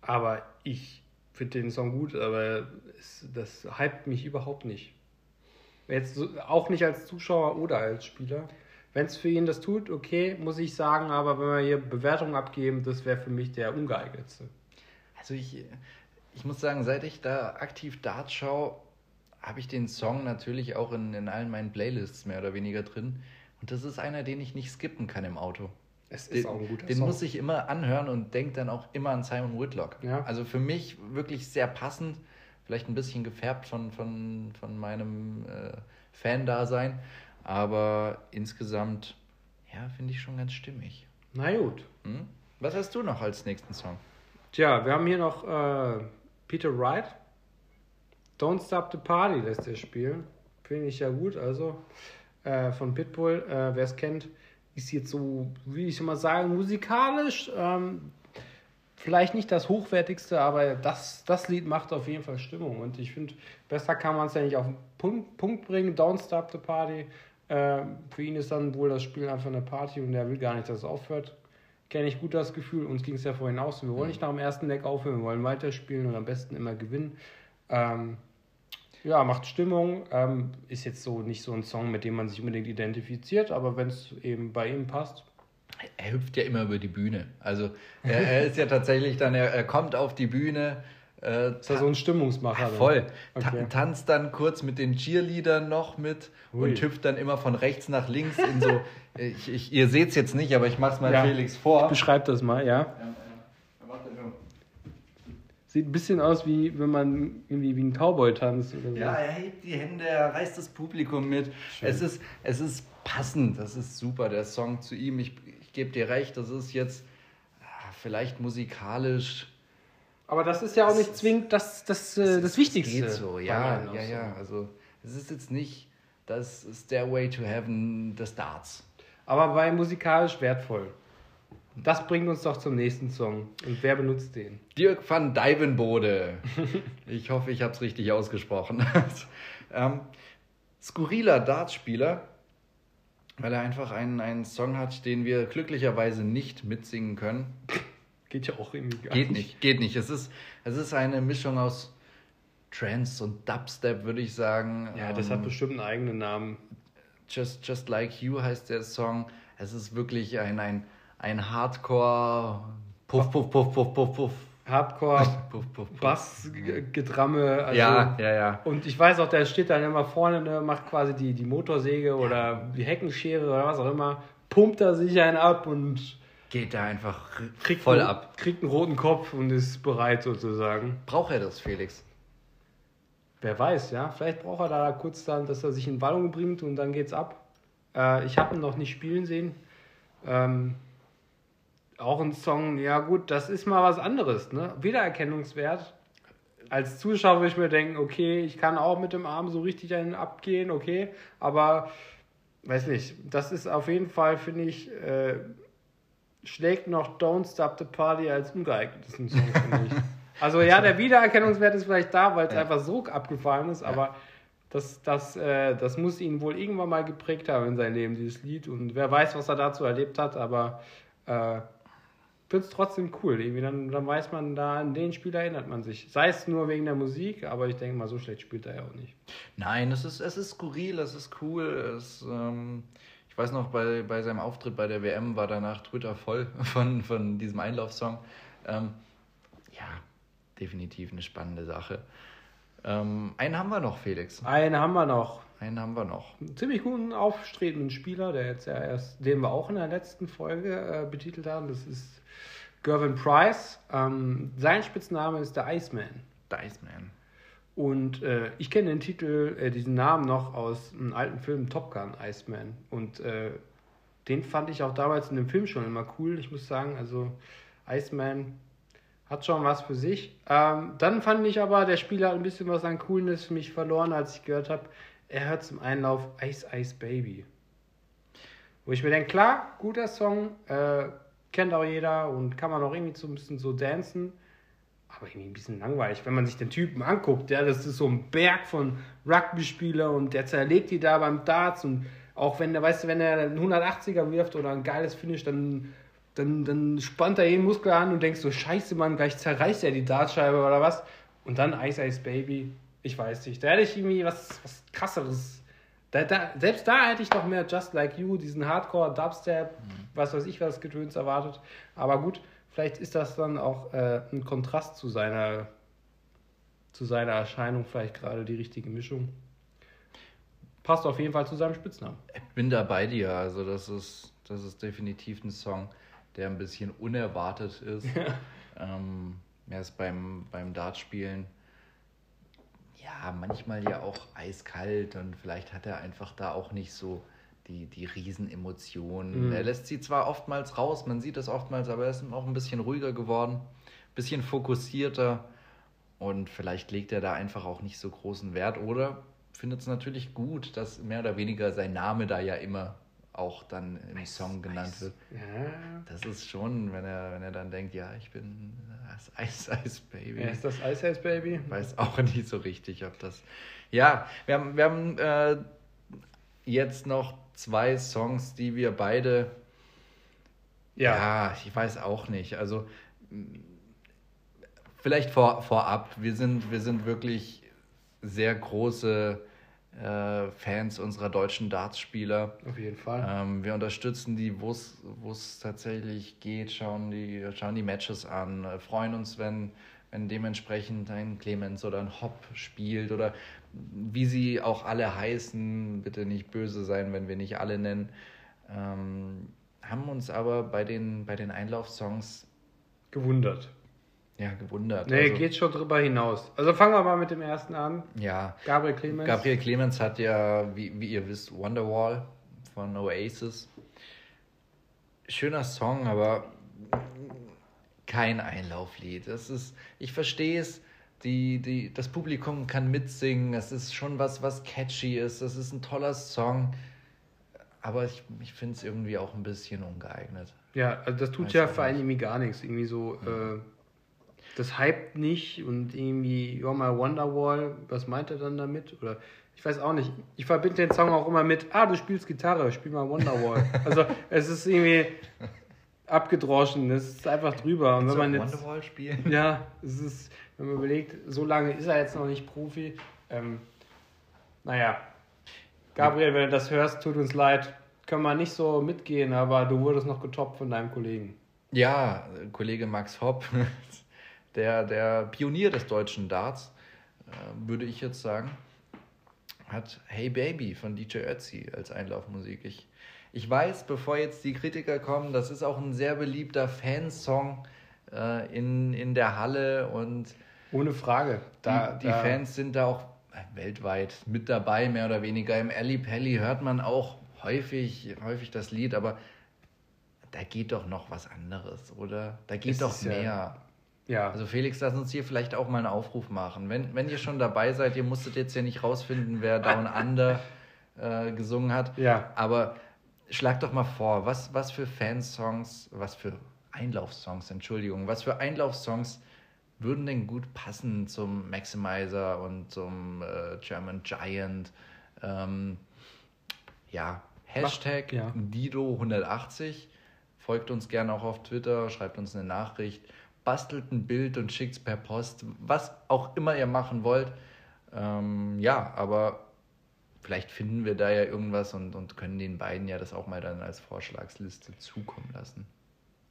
B: Aber ich finde den Song gut, aber es, das hypt mich überhaupt nicht. Jetzt so, auch nicht als Zuschauer oder als Spieler. Wenn es für ihn das tut, okay, muss ich sagen, aber wenn wir hier Bewertungen abgeben, das wäre für mich der ungeeignetste.
A: Also ich, ich muss sagen, seit ich da aktiv Dart schaue, habe ich den Song natürlich auch in, in allen meinen Playlists mehr oder weniger drin. Und das ist einer, den ich nicht skippen kann im Auto.
B: Es ist
A: Den,
B: auch ein guter
A: den
B: Song.
A: muss ich immer anhören und denke dann auch immer an Simon Whitlock.
B: Ja.
A: Also für mich wirklich sehr passend, vielleicht ein bisschen gefärbt von, von, von meinem äh, Fan-Dasein, aber insgesamt, ja, finde ich schon ganz stimmig.
B: Na gut.
A: Hm? Was hast du noch als nächsten Song?
B: Tja, wir haben hier noch äh, Peter Wright. Don't Stop the Party lässt er spielen. Finde ich ja gut. Also äh, von Pitbull, äh, wer es kennt, ist jetzt so, wie ich mal sagen, musikalisch ähm, vielleicht nicht das hochwertigste, aber das, das Lied macht auf jeden Fall Stimmung. Und ich finde, besser kann man es ja nicht auf den Punkt, Punkt bringen. Don't Stop the Party. Äh, für ihn ist dann wohl das Spiel einfach eine Party und er will gar nicht, dass es aufhört kenne ich gut das Gefühl. Uns ging es ja vorhin aus. Wir wollen nicht nach dem ersten Deck aufhören, wir wollen weiterspielen und am besten immer gewinnen. Ähm, ja, macht Stimmung. Ähm, ist jetzt so nicht so ein Song, mit dem man sich unbedingt identifiziert, aber wenn es eben bei ihm passt.
A: er hüpft ja immer über die Bühne. Also er, er ist ja tatsächlich dann, er, er kommt auf die Bühne. Äh,
B: ist er so ein Stimmungsmacher? Dann?
A: Voll. Okay. Ta tanzt dann kurz mit den Cheerleadern noch mit Ui. und hüpft dann immer von rechts nach links in so. Ich, ich, ihr seht es jetzt nicht, aber ich mach's mal ja. Felix vor.
B: Beschreib das mal, ja. ja Sieht ein bisschen aus, wie wenn man irgendwie wie ein Cowboy tanzt oder
A: so. Ja, er hebt die Hände, er reißt das Publikum mit. Es ist, es ist passend, das ist super, der Song zu ihm. Ich, ich gebe dir recht, das ist jetzt ah, vielleicht musikalisch.
B: Aber das ist ja auch nicht zwingend das, das, das, äh, das Wichtigste.
A: Geht so, ja, ja, ja. Also es ist jetzt nicht das Stairway to Heaven des Darts.
B: Aber bei musikalisch wertvoll. Das bringt uns doch zum nächsten Song. Und wer benutzt den?
A: Dirk van Dijvenbode. ich hoffe, ich habe es richtig ausgesprochen. ähm, skurriler Dartspieler, weil er einfach einen, einen Song hat, den wir glücklicherweise nicht mitsingen können.
B: Geht ja auch irgendwie
A: gar geht nicht. nicht. Geht nicht, Es ist, es ist eine Mischung aus Trance und Dubstep, würde ich sagen.
B: Ja, das ähm, hat bestimmt einen eigenen Namen.
A: Just, Just Like You heißt der Song. Es ist wirklich ein, ein ein Hardcore Puff, Puff, Puff, Puff, Puff, Puff.
B: Hardcore Bassgedramme.
A: Also, ja, ja, ja.
B: Und ich weiß auch, der steht dann immer vorne, ne, macht quasi die, die Motorsäge oder die Heckenschere oder was auch immer, pumpt da sich einen ab und
A: geht da einfach kriegt voll
B: einen,
A: ab.
B: Kriegt einen roten Kopf und ist bereit sozusagen.
A: Braucht er das, Felix?
B: Wer weiß, ja. Vielleicht braucht er da kurz dann, dass er sich in Ballung bringt und dann geht's ab. Äh, ich habe ihn noch nicht spielen sehen. Ähm, auch ein Song, ja gut, das ist mal was anderes, ne? Wiedererkennungswert. Als Zuschauer würde ich mir denken, okay, ich kann auch mit dem Arm so richtig einen abgehen, okay, aber weiß nicht, das ist auf jeden Fall, finde ich, äh, schlägt noch Don't Stop the Party als ungeeignetesten Song, finde ich. Also ja, der Wiedererkennungswert ist vielleicht da, weil es ja. einfach so abgefallen ist, ja. aber das, das, äh, das muss ihn wohl irgendwann mal geprägt haben in seinem Leben, dieses Lied. Und wer weiß, was er dazu erlebt hat, aber äh, finde es trotzdem cool. Irgendwie dann, dann weiß man, da an den Spieler erinnert man sich. Sei es nur wegen der Musik, aber ich denke mal, so schlecht spielt er ja auch nicht.
A: Nein, es ist, es ist skurril, es ist cool. Es, ähm, ich weiß noch, bei, bei seinem Auftritt bei der WM war danach Twitter voll von, von diesem Einlaufsong. Ähm, ja, definitiv eine spannende Sache. Ähm, einen haben wir noch, Felix.
B: Einen haben wir noch.
A: Einen haben wir noch.
B: Einen ziemlich guten, aufstrebenden Spieler, der jetzt ja erst, den wir auch in der letzten Folge äh, betitelt haben. Das ist Gervin Price. Ähm, sein Spitzname ist der Iceman.
A: Der Iceman.
B: Und äh, ich kenne den Titel, äh, diesen Namen noch aus einem alten Film Top Gun, Iceman. Und äh, den fand ich auch damals in dem Film schon immer cool. Ich muss sagen, also Iceman hat schon was für sich. Ähm, dann fand ich aber, der Spieler hat ein bisschen was an Coolness für mich verloren, als ich gehört habe, er hört zum Einlauf Ice Ice Baby. Wo ich mir denke, klar, guter Song, äh, kennt auch jeder und kann man auch irgendwie so ein bisschen so dancen. Aber irgendwie ein bisschen langweilig, wenn man sich den Typen anguckt. Ja, das ist so ein Berg von Rugby-Spieler und der zerlegt die da beim Darts. Und auch wenn der, weißt du, wenn er einen 180er wirft oder ein geiles Finish, dann, dann, dann spannt er jeden Muskel an und denkst so, scheiße, Mann, gleich zerreißt er die Dartscheibe oder was. Und dann Ice Ice Baby, ich weiß nicht. Da hätte ich irgendwie was, was krasseres da, da, selbst da hätte ich noch mehr Just Like You, diesen Hardcore, Dubstep, mhm. was weiß ich, was Getöns erwartet. Aber gut, vielleicht ist das dann auch äh, ein Kontrast zu seiner, zu seiner Erscheinung, vielleicht gerade die richtige Mischung. Passt auf jeden Fall zu seinem Spitznamen.
A: Ich bin da bei dir. Also, das ist, das ist definitiv ein Song, der ein bisschen unerwartet ist. ähm, er ist beim, beim Dartspielen ja, manchmal ja auch eiskalt und vielleicht hat er einfach da auch nicht so die, die Riesenemotionen. Mhm. Er lässt sie zwar oftmals raus, man sieht das oftmals, aber er ist auch ein bisschen ruhiger geworden, ein bisschen fokussierter und vielleicht legt er da einfach auch nicht so großen Wert oder findet es natürlich gut, dass mehr oder weniger sein Name da ja immer auch dann im weiß, Song genannt weiß. wird. Ja. Das ist schon, wenn er, wenn er dann denkt, ja, ich bin das Ice Ice Baby.
B: Wer ist das Ice Ice Baby?
A: Weiß auch nicht so richtig, ob das. Ja, wir haben, wir haben äh, jetzt noch zwei Songs, die wir beide. Ja. ja, ich weiß auch nicht. Also vielleicht vor, vorab, wir sind, wir sind wirklich sehr große äh, Fans unserer deutschen Dartspieler.
B: Auf jeden Fall.
A: Ähm, wir unterstützen die, wo es tatsächlich geht, schauen die, schauen die Matches an, äh, freuen uns, wenn, wenn dementsprechend ein Clemens oder ein Hopp spielt oder wie sie auch alle heißen, bitte nicht böse sein, wenn wir nicht alle nennen, ähm, haben uns aber bei den, bei den Einlaufsongs
B: gewundert.
A: Ja, gewundert.
B: Nee, also, geht schon drüber hinaus. Also fangen wir mal mit dem ersten an.
A: Ja.
B: Gabriel Clemens.
A: Gabriel Clemens hat ja, wie, wie ihr wisst, Wonderwall von Oasis. Schöner Song, aber kein Einlauflied. Das ist, ich verstehe es, die, die, das Publikum kann mitsingen, es ist schon was, was catchy ist, das ist ein toller Song, aber ich, ich finde es irgendwie auch ein bisschen ungeeignet.
B: Ja, also das tut Weiß ja vor allem irgendwie gar nichts, irgendwie so, mhm. äh, das hypt nicht und irgendwie You're My Wonderwall, was meint er dann damit? Oder ich weiß auch nicht. Ich verbinde den Song auch immer mit, ah, du spielst Gitarre, spiel mal Wonderwall. also es ist irgendwie abgedroschen, es ist einfach drüber. Und wenn man jetzt, Wonderwall spielen? Ja, es ist, wenn man überlegt, so lange ist er jetzt noch nicht Profi. Ähm, naja, Gabriel, wenn du das hörst, tut uns leid. Können wir nicht so mitgehen, aber du wurdest noch getoppt von deinem Kollegen.
A: Ja, Kollege Max Hopp, der, der Pionier des deutschen Darts, äh, würde ich jetzt sagen, hat Hey Baby von DJ Ötzi als Einlaufmusik. Ich, ich weiß, bevor jetzt die Kritiker kommen, das ist auch ein sehr beliebter Fansong äh, in, in der Halle und
B: ohne Frage.
A: Da, die, die da. Fans sind da auch weltweit mit dabei, mehr oder weniger. Im Ali Pelli hört man auch häufig, häufig das Lied, aber da geht doch noch was anderes, oder? Da geht es doch mehr. Ja, ja. Also Felix, lass uns hier vielleicht auch mal einen Aufruf machen. Wenn, wenn ihr schon dabei seid, ihr musstet jetzt ja nicht rausfinden, wer Down Under äh, gesungen hat.
B: Ja.
A: Aber schlag doch mal vor, was, was für Fansongs, was für Einlaufsongs, Entschuldigung, was für Einlaufsongs würden denn gut passen zum Maximizer und zum äh, German Giant? Ähm, ja, Hashtag ja. Dido180. Folgt uns gerne auch auf Twitter, schreibt uns eine Nachricht, bastelt ein Bild und schickt es per Post, was auch immer ihr machen wollt. Ähm, ja, aber vielleicht finden wir da ja irgendwas und, und können den beiden ja das auch mal dann als Vorschlagsliste zukommen lassen.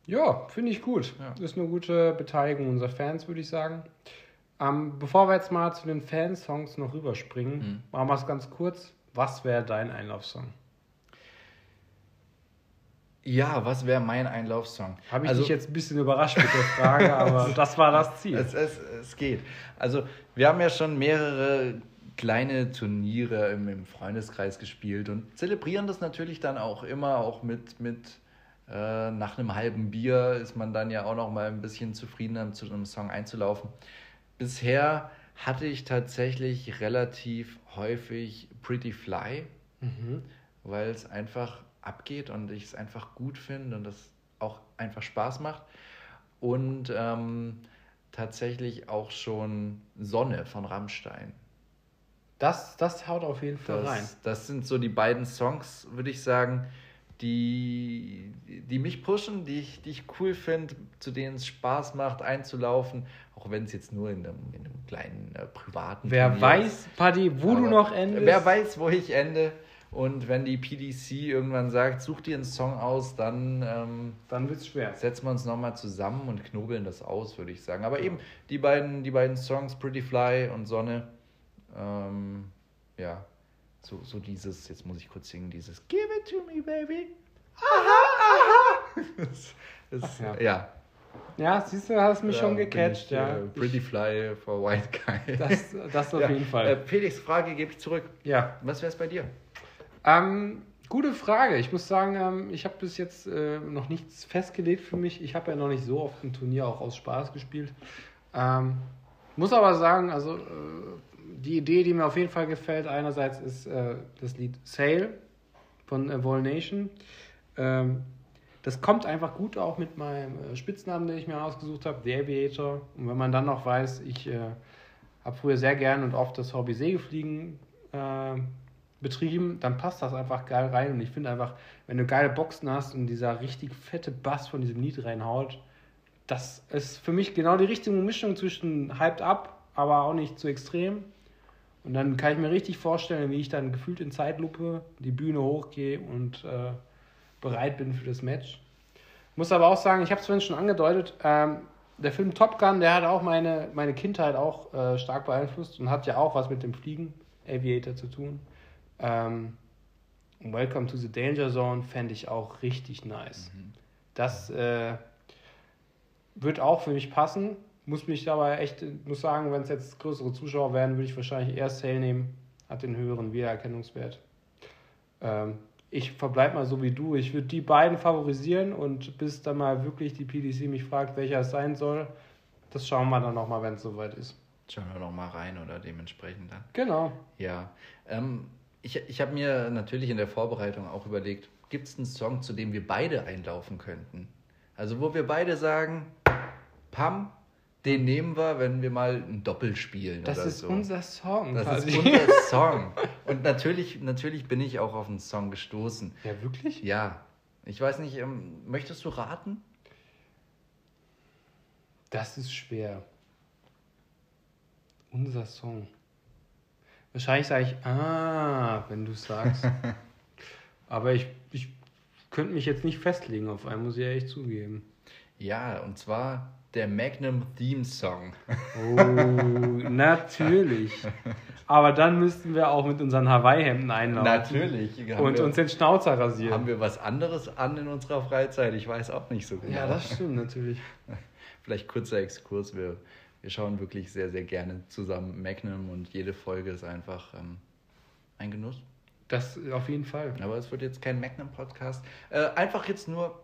B: Ja, finde ich gut. Ja. Ist eine gute Beteiligung unserer Fans, würde ich sagen. Ähm, bevor wir jetzt mal zu den Fansongs noch rüberspringen, mhm. machen wir es ganz kurz. Was wäre dein Einlaufsong?
A: Ja, was wäre mein Einlaufsong?
B: Habe ich also, dich jetzt ein bisschen überrascht mit der Frage, aber das war das Ziel.
A: Es, es, es geht. Also, wir haben ja schon mehrere kleine Turniere im, im Freundeskreis gespielt und zelebrieren das natürlich dann auch immer, auch mit, mit äh, nach einem halben Bier ist man dann ja auch noch mal ein bisschen zufriedener, zu einem Song einzulaufen. Bisher hatte ich tatsächlich relativ häufig Pretty Fly, mhm. weil es einfach abgeht und ich es einfach gut finde und es auch einfach Spaß macht. Und ähm, tatsächlich auch schon Sonne von Rammstein.
B: Das, das haut auf jeden Fall
A: das,
B: rein.
A: Das sind so die beiden Songs, würde ich sagen, die, die mich pushen, die ich, die ich cool finde, zu denen es Spaß macht, einzulaufen, auch wenn es jetzt nur in einem, in einem kleinen äh, privaten.
B: Wer Turnier weiß, Paddy, wo Aber du noch endest.
A: Wer weiß, wo ich ende. Und wenn die PDC irgendwann sagt, such dir einen Song aus, dann, ähm,
B: dann wird es schwer.
A: Setzen wir uns nochmal zusammen und knobeln das aus, würde ich sagen. Aber eben die beiden, die beiden Songs, Pretty Fly und Sonne, ähm, ja, so, so dieses, jetzt muss ich kurz singen, dieses Give it to me, baby. Aha, aha. das, das, ja. ja.
B: Ja, siehst du, hast mich ja, schon gecatcht, ich, ja.
A: Uh, pretty Fly for White Guy.
B: Das, das auf ja. jeden Fall. Äh,
A: Felix, Frage gebe ich zurück.
B: Ja.
A: Was wäre es bei dir?
B: Ähm, gute Frage. Ich muss sagen, ähm, ich habe bis jetzt äh, noch nichts festgelegt für mich. Ich habe ja noch nicht so oft ein Turnier auch aus Spaß gespielt. Ähm, muss aber sagen, also äh, die Idee, die mir auf jeden Fall gefällt, einerseits ist äh, das Lied Sail von äh, Vol Nation. Ähm, das kommt einfach gut auch mit meinem äh, Spitznamen, den ich mir ausgesucht habe, The Aviator. Und wenn man dann noch weiß, ich äh, habe früher sehr gern und oft das Hobby Segelfliegen äh, betrieben, dann passt das einfach geil rein. Und ich finde einfach, wenn du geile Boxen hast und dieser richtig fette Bass von diesem Lied reinhaut, das ist für mich genau die richtige Mischung zwischen hyped up, aber auch nicht zu extrem Und dann kann ich mir richtig vorstellen, wie ich dann gefühlt in Zeitlupe die Bühne hochgehe und äh, bereit bin für das Match. Muss aber auch sagen, ich habe es vorhin schon angedeutet, ähm, der Film Top Gun, der hat auch meine, meine Kindheit auch äh, stark beeinflusst und hat ja auch was mit dem Fliegen, Aviator zu tun. Ähm, Welcome to the Danger Zone fände ich auch richtig nice. Mhm. Das äh, wird auch für mich passen. Muss mich aber echt, muss sagen, wenn es jetzt größere Zuschauer werden, würde ich wahrscheinlich eher Sale nehmen. Hat den höheren Wiedererkennungswert. Ähm, ich verbleibe mal so wie du. Ich würde die beiden favorisieren und bis dann mal wirklich die PDC mich fragt, welcher es sein soll, das schauen wir dann nochmal, wenn es soweit ist.
A: Schauen wir nochmal rein oder dementsprechend dann.
B: Genau.
A: Ja. Ähm, ich ich habe mir natürlich in der Vorbereitung auch überlegt, gibt es einen Song, zu dem wir beide einlaufen könnten? Also wo wir beide sagen, Pam, den nehmen wir, wenn wir mal ein Doppel spielen.
B: Das ist
A: so.
B: unser Song.
A: Das quasi. ist unser Song. Und natürlich, natürlich bin ich auch auf einen Song gestoßen.
B: Ja, wirklich?
A: Ja. Ich weiß nicht, ähm, möchtest du raten?
B: Das ist schwer. Unser Song. Wahrscheinlich sage ich, ah, wenn du sagst. Aber ich, ich könnte mich jetzt nicht festlegen auf einen, muss ich ehrlich zugeben.
A: Ja, und zwar der Magnum Theme Song.
B: Oh, natürlich. Aber dann müssten wir auch mit unseren Hawaii-Hemden einlaufen.
A: Natürlich.
B: Und wir, uns den Schnauzer rasieren.
A: Haben wir was anderes an in unserer Freizeit? Ich weiß auch nicht so
B: genau. Ja, das stimmt natürlich.
A: Vielleicht kurzer Exkurs. Wir, wir schauen wirklich sehr, sehr gerne zusammen Magnum und jede Folge ist einfach ähm, ein Genuss.
B: Das auf jeden Fall.
A: Aber es wird jetzt kein Magnum-Podcast. Äh, einfach jetzt nur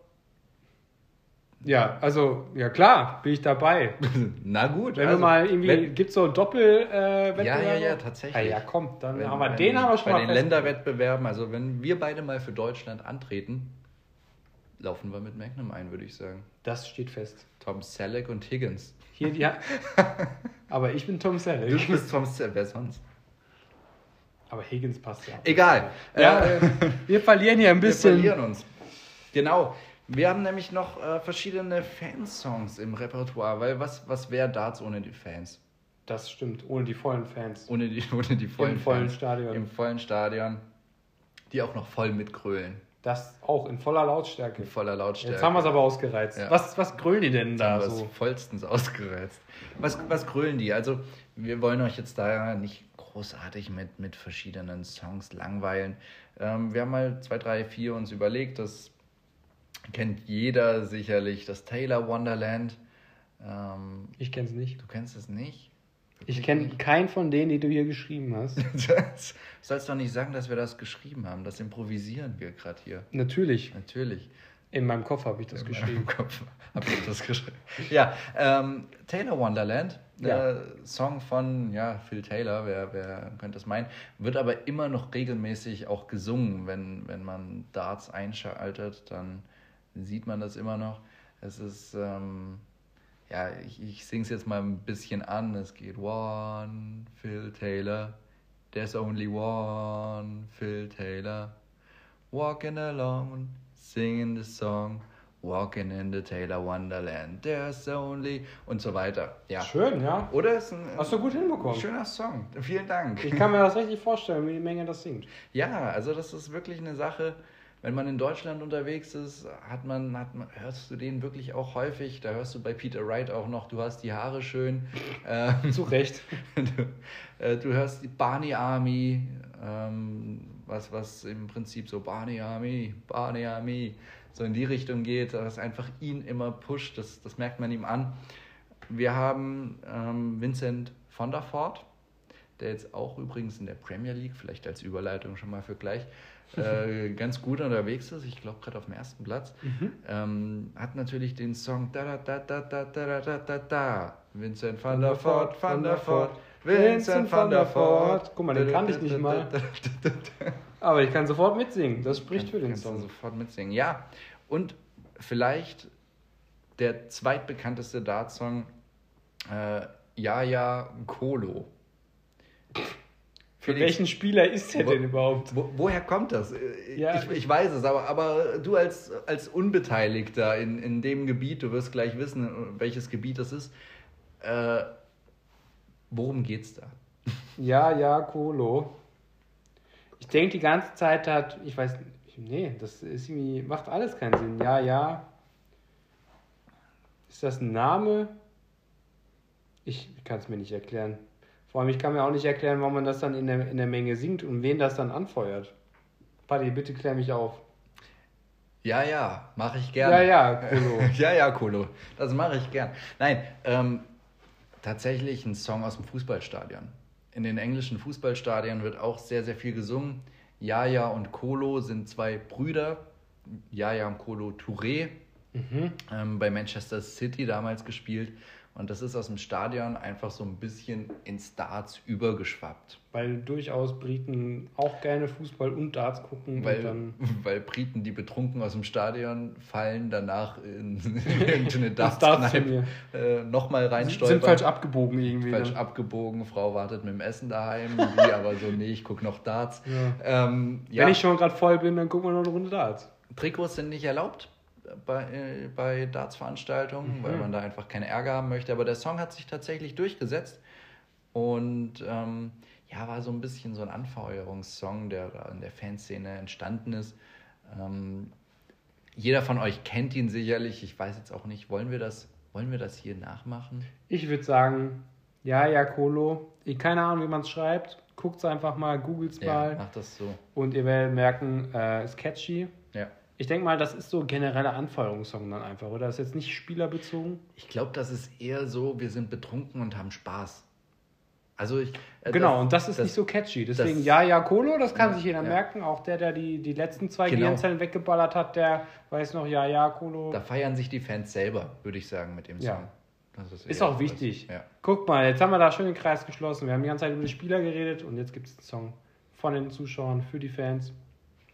B: ja, also, ja klar, bin ich dabei.
A: Na gut.
B: Wenn also, wir mal irgendwie, gibt es so Doppel äh,
A: Ja, ja, ja, tatsächlich. Ah,
B: ja, komm, dann wenn, haben wir den haben wir schon
A: bei mal. Bei den Länderwettbewerben, also wenn wir beide mal für Deutschland antreten, laufen wir mit Magnum ein, würde ich sagen.
B: Das steht fest.
A: Tom Selleck und Higgins.
B: Hier, ja. Aber ich bin Tom Selleck.
A: Du bist Tom Selleck, wer sonst?
B: Aber Higgins passt ja.
A: Egal.
B: Ja, äh, wir verlieren hier ein bisschen.
A: Wir verlieren uns. Genau. Wir haben nämlich noch äh, verschiedene Fansongs im Repertoire, weil was, was wäre Darts ohne die Fans?
B: Das stimmt, ohne die vollen Fans.
A: Ohne die, ohne die vollen
B: Im vollen Stadion.
A: Im vollen Stadion. Die auch noch voll mitgrölen.
B: Das auch in voller Lautstärke.
A: In voller Lautstärke.
B: Jetzt haben wir es aber ausgereizt. Ja. Was, was grölen die denn da
A: so? vollstens ausgereizt. Was, was grölen die? Also, wir wollen euch jetzt da nicht großartig mit, mit verschiedenen Songs langweilen. Ähm, wir haben mal zwei, drei, vier uns überlegt. Das kennt jeder sicherlich das Taylor Wonderland. Ähm,
B: ich kenne es nicht.
A: Du kennst es nicht?
B: Ich kenne keinen von denen, die du hier geschrieben hast.
A: du sollst doch nicht sagen, dass wir das geschrieben haben. Das improvisieren wir gerade hier.
B: Natürlich.
A: Natürlich.
B: In meinem Kopf habe ich das In geschrieben. In meinem
A: Kopf habe ich das geschrieben. Ja, ähm, Taylor Wonderland, ja. Äh, Song von ja, Phil Taylor, wer, wer könnte es meinen, wird aber immer noch regelmäßig auch gesungen, wenn, wenn man Darts einschaltet, dann sieht man das immer noch. Es ist, ähm, ja, ich, ich singe es jetzt mal ein bisschen an. Es geht One, Phil Taylor. There's only one, Phil Taylor. Walking along, singing the song. Walking in the Taylor Wonderland, there's only und so weiter. Ja.
B: Schön, ja.
A: Oder ist ein,
B: Hast du gut hinbekommen.
A: Schöner Song. Vielen Dank.
B: Ich kann mir das richtig vorstellen, wie die Menge das singt.
A: Ja, also das ist wirklich eine Sache, wenn man in Deutschland unterwegs ist, hat man, hat man, hörst du den wirklich auch häufig. Da hörst du bei Peter Wright auch noch, du hast die Haare schön.
B: Ähm, Zu Recht.
A: du, äh, du, hörst die Barney Army, ähm, was, was im Prinzip so Barney Army, Barney Army, so in die Richtung geht, was einfach ihn immer pusht, das, das merkt man ihm an. Wir haben ähm, Vincent von der Ford, der jetzt auch übrigens in der Premier League, vielleicht als Überleitung schon mal für gleich, äh, ganz gut unterwegs ist. Ich glaube, gerade auf dem ersten Platz. Mhm. Ähm, hat natürlich den Song da da da da da da da da da Vincent van der Voort, van der Voort, Vincent van der Voort.
B: Guck mal, den kannte ich nicht mal. Aber ich kann sofort mitsingen. Das spricht für den Song.
A: sofort mitsingen. Ja, und vielleicht der zweitbekannteste Dart-Song, äh, Ja Ja Kolo.
B: Für welchen Spieler ist der wo, denn überhaupt?
A: Wo, woher kommt das? Ja, ich, ich, weiß es, aber, aber du als, als Unbeteiligter in, in dem Gebiet, du wirst gleich wissen, welches Gebiet das ist. Äh, worum geht's da?
B: Ja, ja, Kolo. Ich denke die ganze Zeit hat, ich weiß nee, das ist irgendwie, macht alles keinen Sinn. Ja, ja. Ist das ein Name? Ich kann es mir nicht erklären. Vor allem, ich kann mir auch nicht erklären, warum man das dann in der, in der Menge singt und wen das dann anfeuert. Patti, bitte klär mich auf.
A: Ja, ja, mache ich gerne.
B: Ja, ja, Kolo.
A: ja, ja, Kolo. Das mache ich gern. Nein, ähm, tatsächlich ein Song aus dem Fußballstadion. In den englischen Fußballstadien wird auch sehr, sehr viel gesungen. Jaja und Kolo sind zwei Brüder. Jaja und Kolo Touré. Mhm. Ähm, bei Manchester City damals gespielt. Und das ist aus dem Stadion einfach so ein bisschen ins Darts übergeschwappt.
B: Weil durchaus Briten auch gerne Fußball und Darts gucken.
A: Weil,
B: dann
A: weil Briten, die betrunken aus dem Stadion fallen, danach in, in eine Darts-Kneipe äh, nochmal reinstolpern.
B: Sind falsch abgebogen irgendwie.
A: Falsch dann. abgebogen, Frau wartet mit dem Essen daheim, die aber so, nee, ich gucke noch Darts.
B: Ja. Ähm, ja. Wenn ich schon gerade voll bin, dann gucken wir noch eine Runde Darts.
A: Trikots sind nicht erlaubt bei, äh, bei Darts-Veranstaltungen, mhm. weil man da einfach keinen Ärger haben möchte. Aber der Song hat sich tatsächlich durchgesetzt und ähm, ja, war so ein bisschen so ein Anfeuerungssong, der in der Fanszene entstanden ist. Ähm, jeder von euch kennt ihn sicherlich. Ich weiß jetzt auch nicht, wollen wir das, wollen wir das hier nachmachen?
B: Ich würde sagen, ja, ja, Kolo. Ich keine Ahnung, wie man es schreibt. Guckt es einfach mal, googelt es mal.
A: Ja, macht das so.
B: Und ihr werdet merken, äh, ist catchy. Ich denke mal, das ist so ein genereller Anfeuerungssong dann einfach, oder? Das ist jetzt nicht spielerbezogen?
A: Ich glaube, das ist eher so, wir sind betrunken und haben Spaß. Also ich,
B: äh, genau, das, und das ist das, nicht so catchy. Deswegen das, ja, ja, Kolo, das kann ja, sich jeder ja. merken. Auch der, der die, die letzten zwei genau. Gehirnzellen weggeballert hat, der weiß noch, ja, ja, Kolo.
A: Da feiern sich die Fans selber, würde ich sagen, mit dem Song.
B: Ja. ist, ist auch wichtig. Ja. Guck mal, jetzt haben wir da schön den Kreis geschlossen. Wir haben die ganze Zeit über die Spieler geredet und jetzt gibt es einen Song von den Zuschauern für die Fans.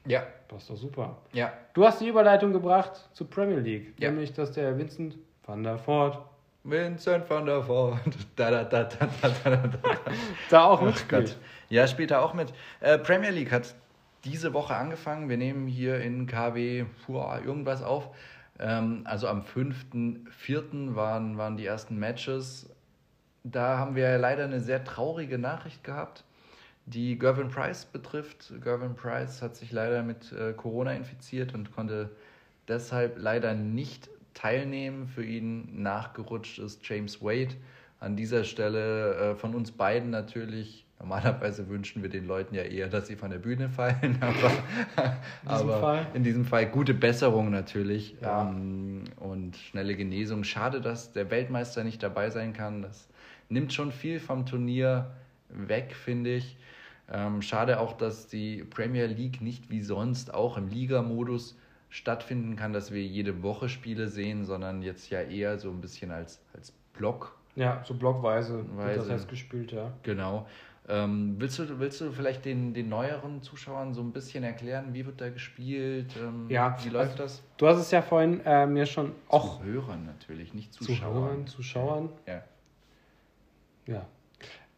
B: Ja. Passt doch super. Ja. Du hast die Überleitung gebracht zur Premier League. Ja. Nämlich, dass der Vincent van der Voort.
A: Vincent van der Voort. Da, da, da, da, da, da, da.
B: da auch mitspielt.
A: Ja, spielt er auch mit. Äh, Premier League hat diese Woche angefangen. Wir nehmen hier in KW boah, irgendwas auf. Ähm, also am 5.4. Waren, waren die ersten Matches. Da haben wir leider eine sehr traurige Nachricht gehabt die Gervin Price betrifft. Gervin Price hat sich leider mit äh, Corona infiziert und konnte deshalb leider nicht teilnehmen. Für ihn nachgerutscht ist James Wade. An dieser Stelle äh, von uns beiden natürlich. Normalerweise wünschen wir den Leuten ja eher, dass sie von der Bühne fallen, aber, in, diesem aber Fall. in diesem Fall gute Besserung natürlich ja. ähm, und schnelle Genesung. Schade, dass der Weltmeister nicht dabei sein kann. Das nimmt schon viel vom Turnier weg, finde ich. Ähm, schade auch, dass die Premier League nicht wie sonst auch im Liga-Modus stattfinden kann, dass wir jede Woche Spiele sehen, sondern jetzt ja eher so ein bisschen als, als Block.
B: Ja, so blockweise Weise. wird das heißt gespielt, ja.
A: Genau. Ähm, willst, du, willst du vielleicht den, den neueren Zuschauern so ein bisschen erklären, wie wird da gespielt? Ähm, ja, wie läuft also, das?
B: Du hast es ja vorhin äh, mir schon auch.
A: Zu Hörern natürlich, nicht Zuschauern.
B: Zuhörern, Zuschauern. Ja. Ja,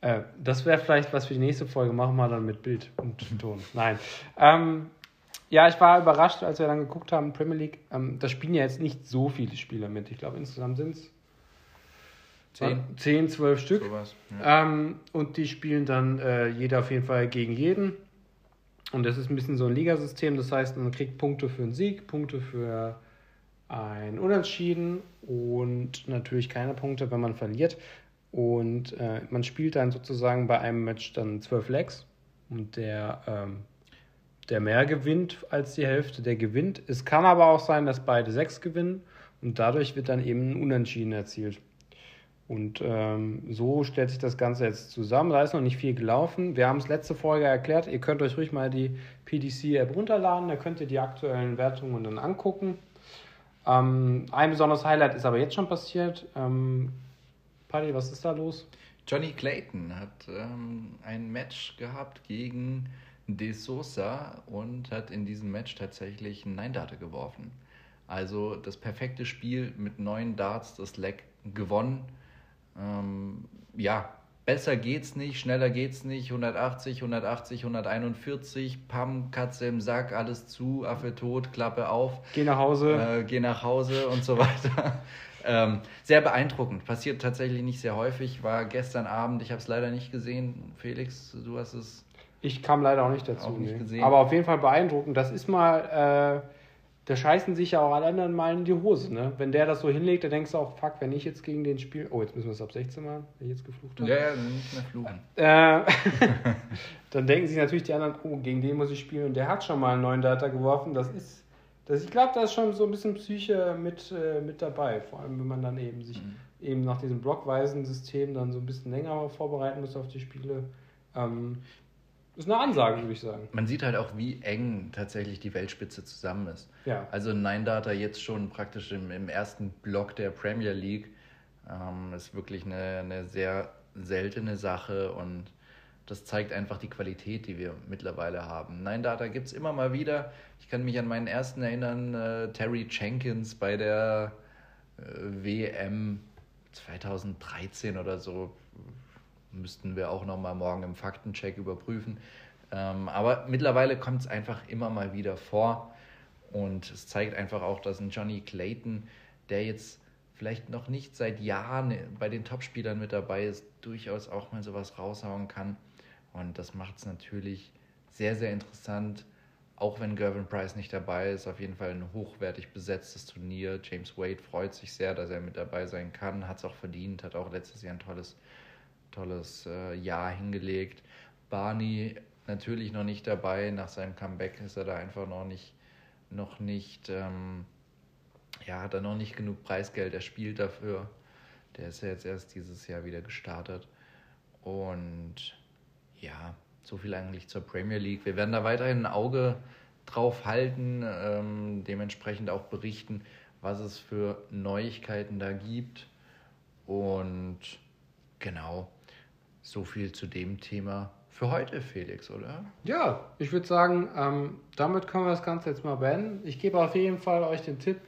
B: äh, das wäre vielleicht was für die nächste Folge. Machen wir dann mit Bild und Ton. Nein. Ähm, ja, ich war überrascht, als wir dann geguckt haben, Premier League. Ähm, da spielen ja jetzt nicht so viele Spieler mit. Ich glaube, insgesamt sind es zehn. zehn, zwölf Stück. Sowas, ja. ähm, und die spielen dann äh, jeder auf jeden Fall gegen jeden. Und das ist ein bisschen so ein Ligasystem. Das heißt, man kriegt Punkte für einen Sieg, Punkte für ein Unentschieden und natürlich keine Punkte, wenn man verliert. Und äh, man spielt dann sozusagen bei einem Match dann zwölf Legs und der, ähm, der mehr gewinnt als die Hälfte, der gewinnt. Es kann aber auch sein, dass beide sechs gewinnen und dadurch wird dann eben ein Unentschieden erzielt. Und ähm, so stellt sich das Ganze jetzt zusammen. Da ist noch nicht viel gelaufen. Wir haben es letzte Folge erklärt. Ihr könnt euch ruhig mal die PDC-App runterladen. Da könnt ihr die aktuellen Wertungen dann angucken. Ähm, ein besonderes Highlight ist aber jetzt schon passiert. Ähm, Paddy, was ist da los?
A: Johnny Clayton hat ähm, ein Match gehabt gegen De Sosa und hat in diesem Match tatsächlich ein Nein-Date geworfen. Also das perfekte Spiel mit neun Darts, das Leck gewonnen. Ähm, ja, besser geht's nicht, schneller geht's nicht. 180, 180, 141, Pam, Katze im Sack, alles zu, Affe tot, Klappe auf.
B: Geh nach Hause.
A: Äh, geh nach Hause und so weiter. Ähm, sehr beeindruckend. Passiert tatsächlich nicht sehr häufig. War gestern Abend, ich habe es leider nicht gesehen. Felix, du hast es.
B: Ich kam leider auch nicht dazu.
A: Auch nicht
B: nee.
A: gesehen.
B: Aber auf jeden Fall beeindruckend. Das ist mal, äh, da scheißen sich ja auch alle anderen mal in die Hose. Ne? Wenn der das so hinlegt, dann denkst du auch, fuck, wenn ich jetzt gegen den spiele. Oh, jetzt müssen wir es ab 16 machen, wenn ich jetzt geflucht habe.
A: Ja, ja, nicht mehr fluchen.
B: Äh, dann denken sich natürlich die anderen, oh, gegen den muss ich spielen und der hat schon mal einen neuen Data geworfen. Das ist, das, ich glaube, da ist schon so ein bisschen Psyche mit, äh, mit dabei. Vor allem, wenn man dann eben sich
A: Mhm.
B: eben nach diesem blockweisen System dann so ein bisschen länger vorbereiten muss auf die Spiele. Ähm, ist eine Ansage, würde ich sagen.
A: Man sieht halt auch, wie eng tatsächlich die Weltspitze zusammen ist.
B: Ja.
A: Also Nine Data jetzt schon praktisch im, im ersten Block der Premier League ähm, ist wirklich eine, eine sehr seltene Sache und das zeigt einfach die Qualität, die wir mittlerweile haben. Nine Data gibt es immer mal wieder. Ich kann mich an meinen ersten erinnern, äh, Terry Jenkins bei der äh, WM 2013 oder so. Müssten wir auch noch mal morgen im Faktencheck überprüfen. Ähm, aber mittlerweile kommt es einfach immer mal wieder vor. Und es zeigt einfach auch, dass ein Johnny Clayton, der jetzt vielleicht noch nicht seit Jahren bei den Topspielern mit dabei ist, durchaus auch mal sowas raushauen kann. Und das macht es natürlich sehr, sehr interessant. Auch wenn Gervin Price nicht dabei ist, auf jeden Fall ein hochwertig besetztes Turnier. James Wade freut sich sehr, dass er mit dabei sein kann, hat es auch verdient, hat auch letztes Jahr ein tolles, tolles äh, Jahr hingelegt. Barney natürlich noch nicht dabei, nach seinem Comeback ist er da einfach noch nicht, noch nicht, ähm, ja, hat er noch nicht genug Preisgeld, er spielt dafür. Der ist ja jetzt erst dieses Jahr wieder gestartet. Und ja, so viel eigentlich zur Premier League. Wir werden da weiterhin ein Auge drauf halten, ähm, dementsprechend auch berichten, was es für Neuigkeiten da gibt. Und genau, so viel zu dem Thema für heute, Felix, oder?
B: Ja, ich würde sagen, ähm, damit können wir das Ganze jetzt mal beenden. Ich gebe auf jeden Fall euch den Tipp,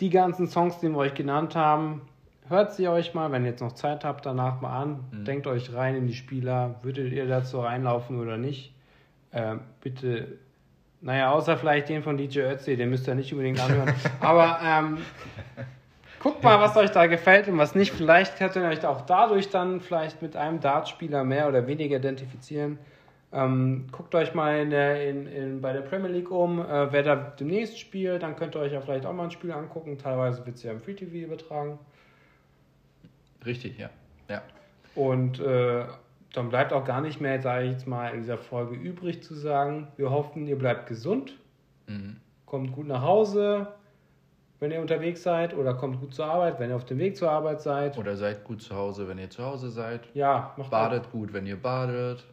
B: die ganzen Songs, die wir euch genannt haben, hört sie euch mal, wenn ihr jetzt noch Zeit habt, danach mal an.
A: Mhm.
B: Denkt euch rein in die Spieler. Würdet ihr dazu reinlaufen oder nicht? Ähm, bitte, naja, außer vielleicht den von DJ Ötzi, den müsst ihr nicht unbedingt anhören. Aber ähm, guckt mal, was euch da gefällt und was nicht. Vielleicht könnt ihr euch auch dadurch dann vielleicht mit einem Dartspieler mehr oder weniger identifizieren. Ähm, guckt euch mal in der, in, in, bei der Premier League um, äh, wer da demnächst spielt. Dann könnt ihr euch ja vielleicht auch mal ein Spiel angucken. Teilweise wird es ja im Free TV übertragen.
A: Richtig, ja. ja.
B: Und äh, dann bleibt auch gar nicht mehr, sage ich jetzt mal, in dieser Folge übrig zu sagen. Wir hoffen, ihr bleibt gesund,
A: Mhm.
B: kommt gut nach Hause, wenn ihr unterwegs seid, oder kommt gut zur Arbeit, wenn ihr auf dem Weg zur Arbeit seid.
A: Oder seid gut zu Hause, wenn ihr zu Hause seid.
B: Ja, macht
A: Badet gut, wenn ihr badet.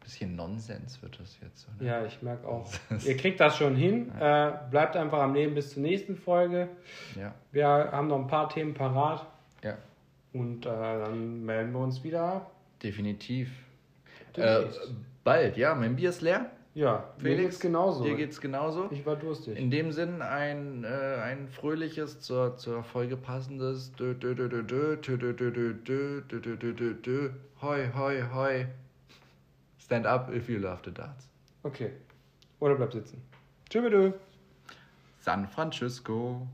A: Bisschen Nonsens wird das jetzt, oder?
B: Ja, ich merke auch. ihr kriegt das schon hin. Äh, bleibt einfach am Leben bis zur nächsten Folge.
A: Ja.
B: Wir haben noch ein paar Themen parat. Und äh, dann melden wir uns wieder.
A: Definitiv. Äh, bald, ja. Mein Bier ist leer.
B: Ja, mir geht's genauso.
A: Dir geht's genauso.
B: Ich war durstig.
A: In dem Sinn ein, äh, ein fröhliches, zur, zur Folge passendes dö, dö, dö, dö, dö, dö, dö, dö, dö, dö, dö, dö, dö, dö, dö. Hoi, hoi, hoi. Stand up if you love the darts.
B: Okay. Oder bleib sitzen. Tschüss.
A: San Francisco.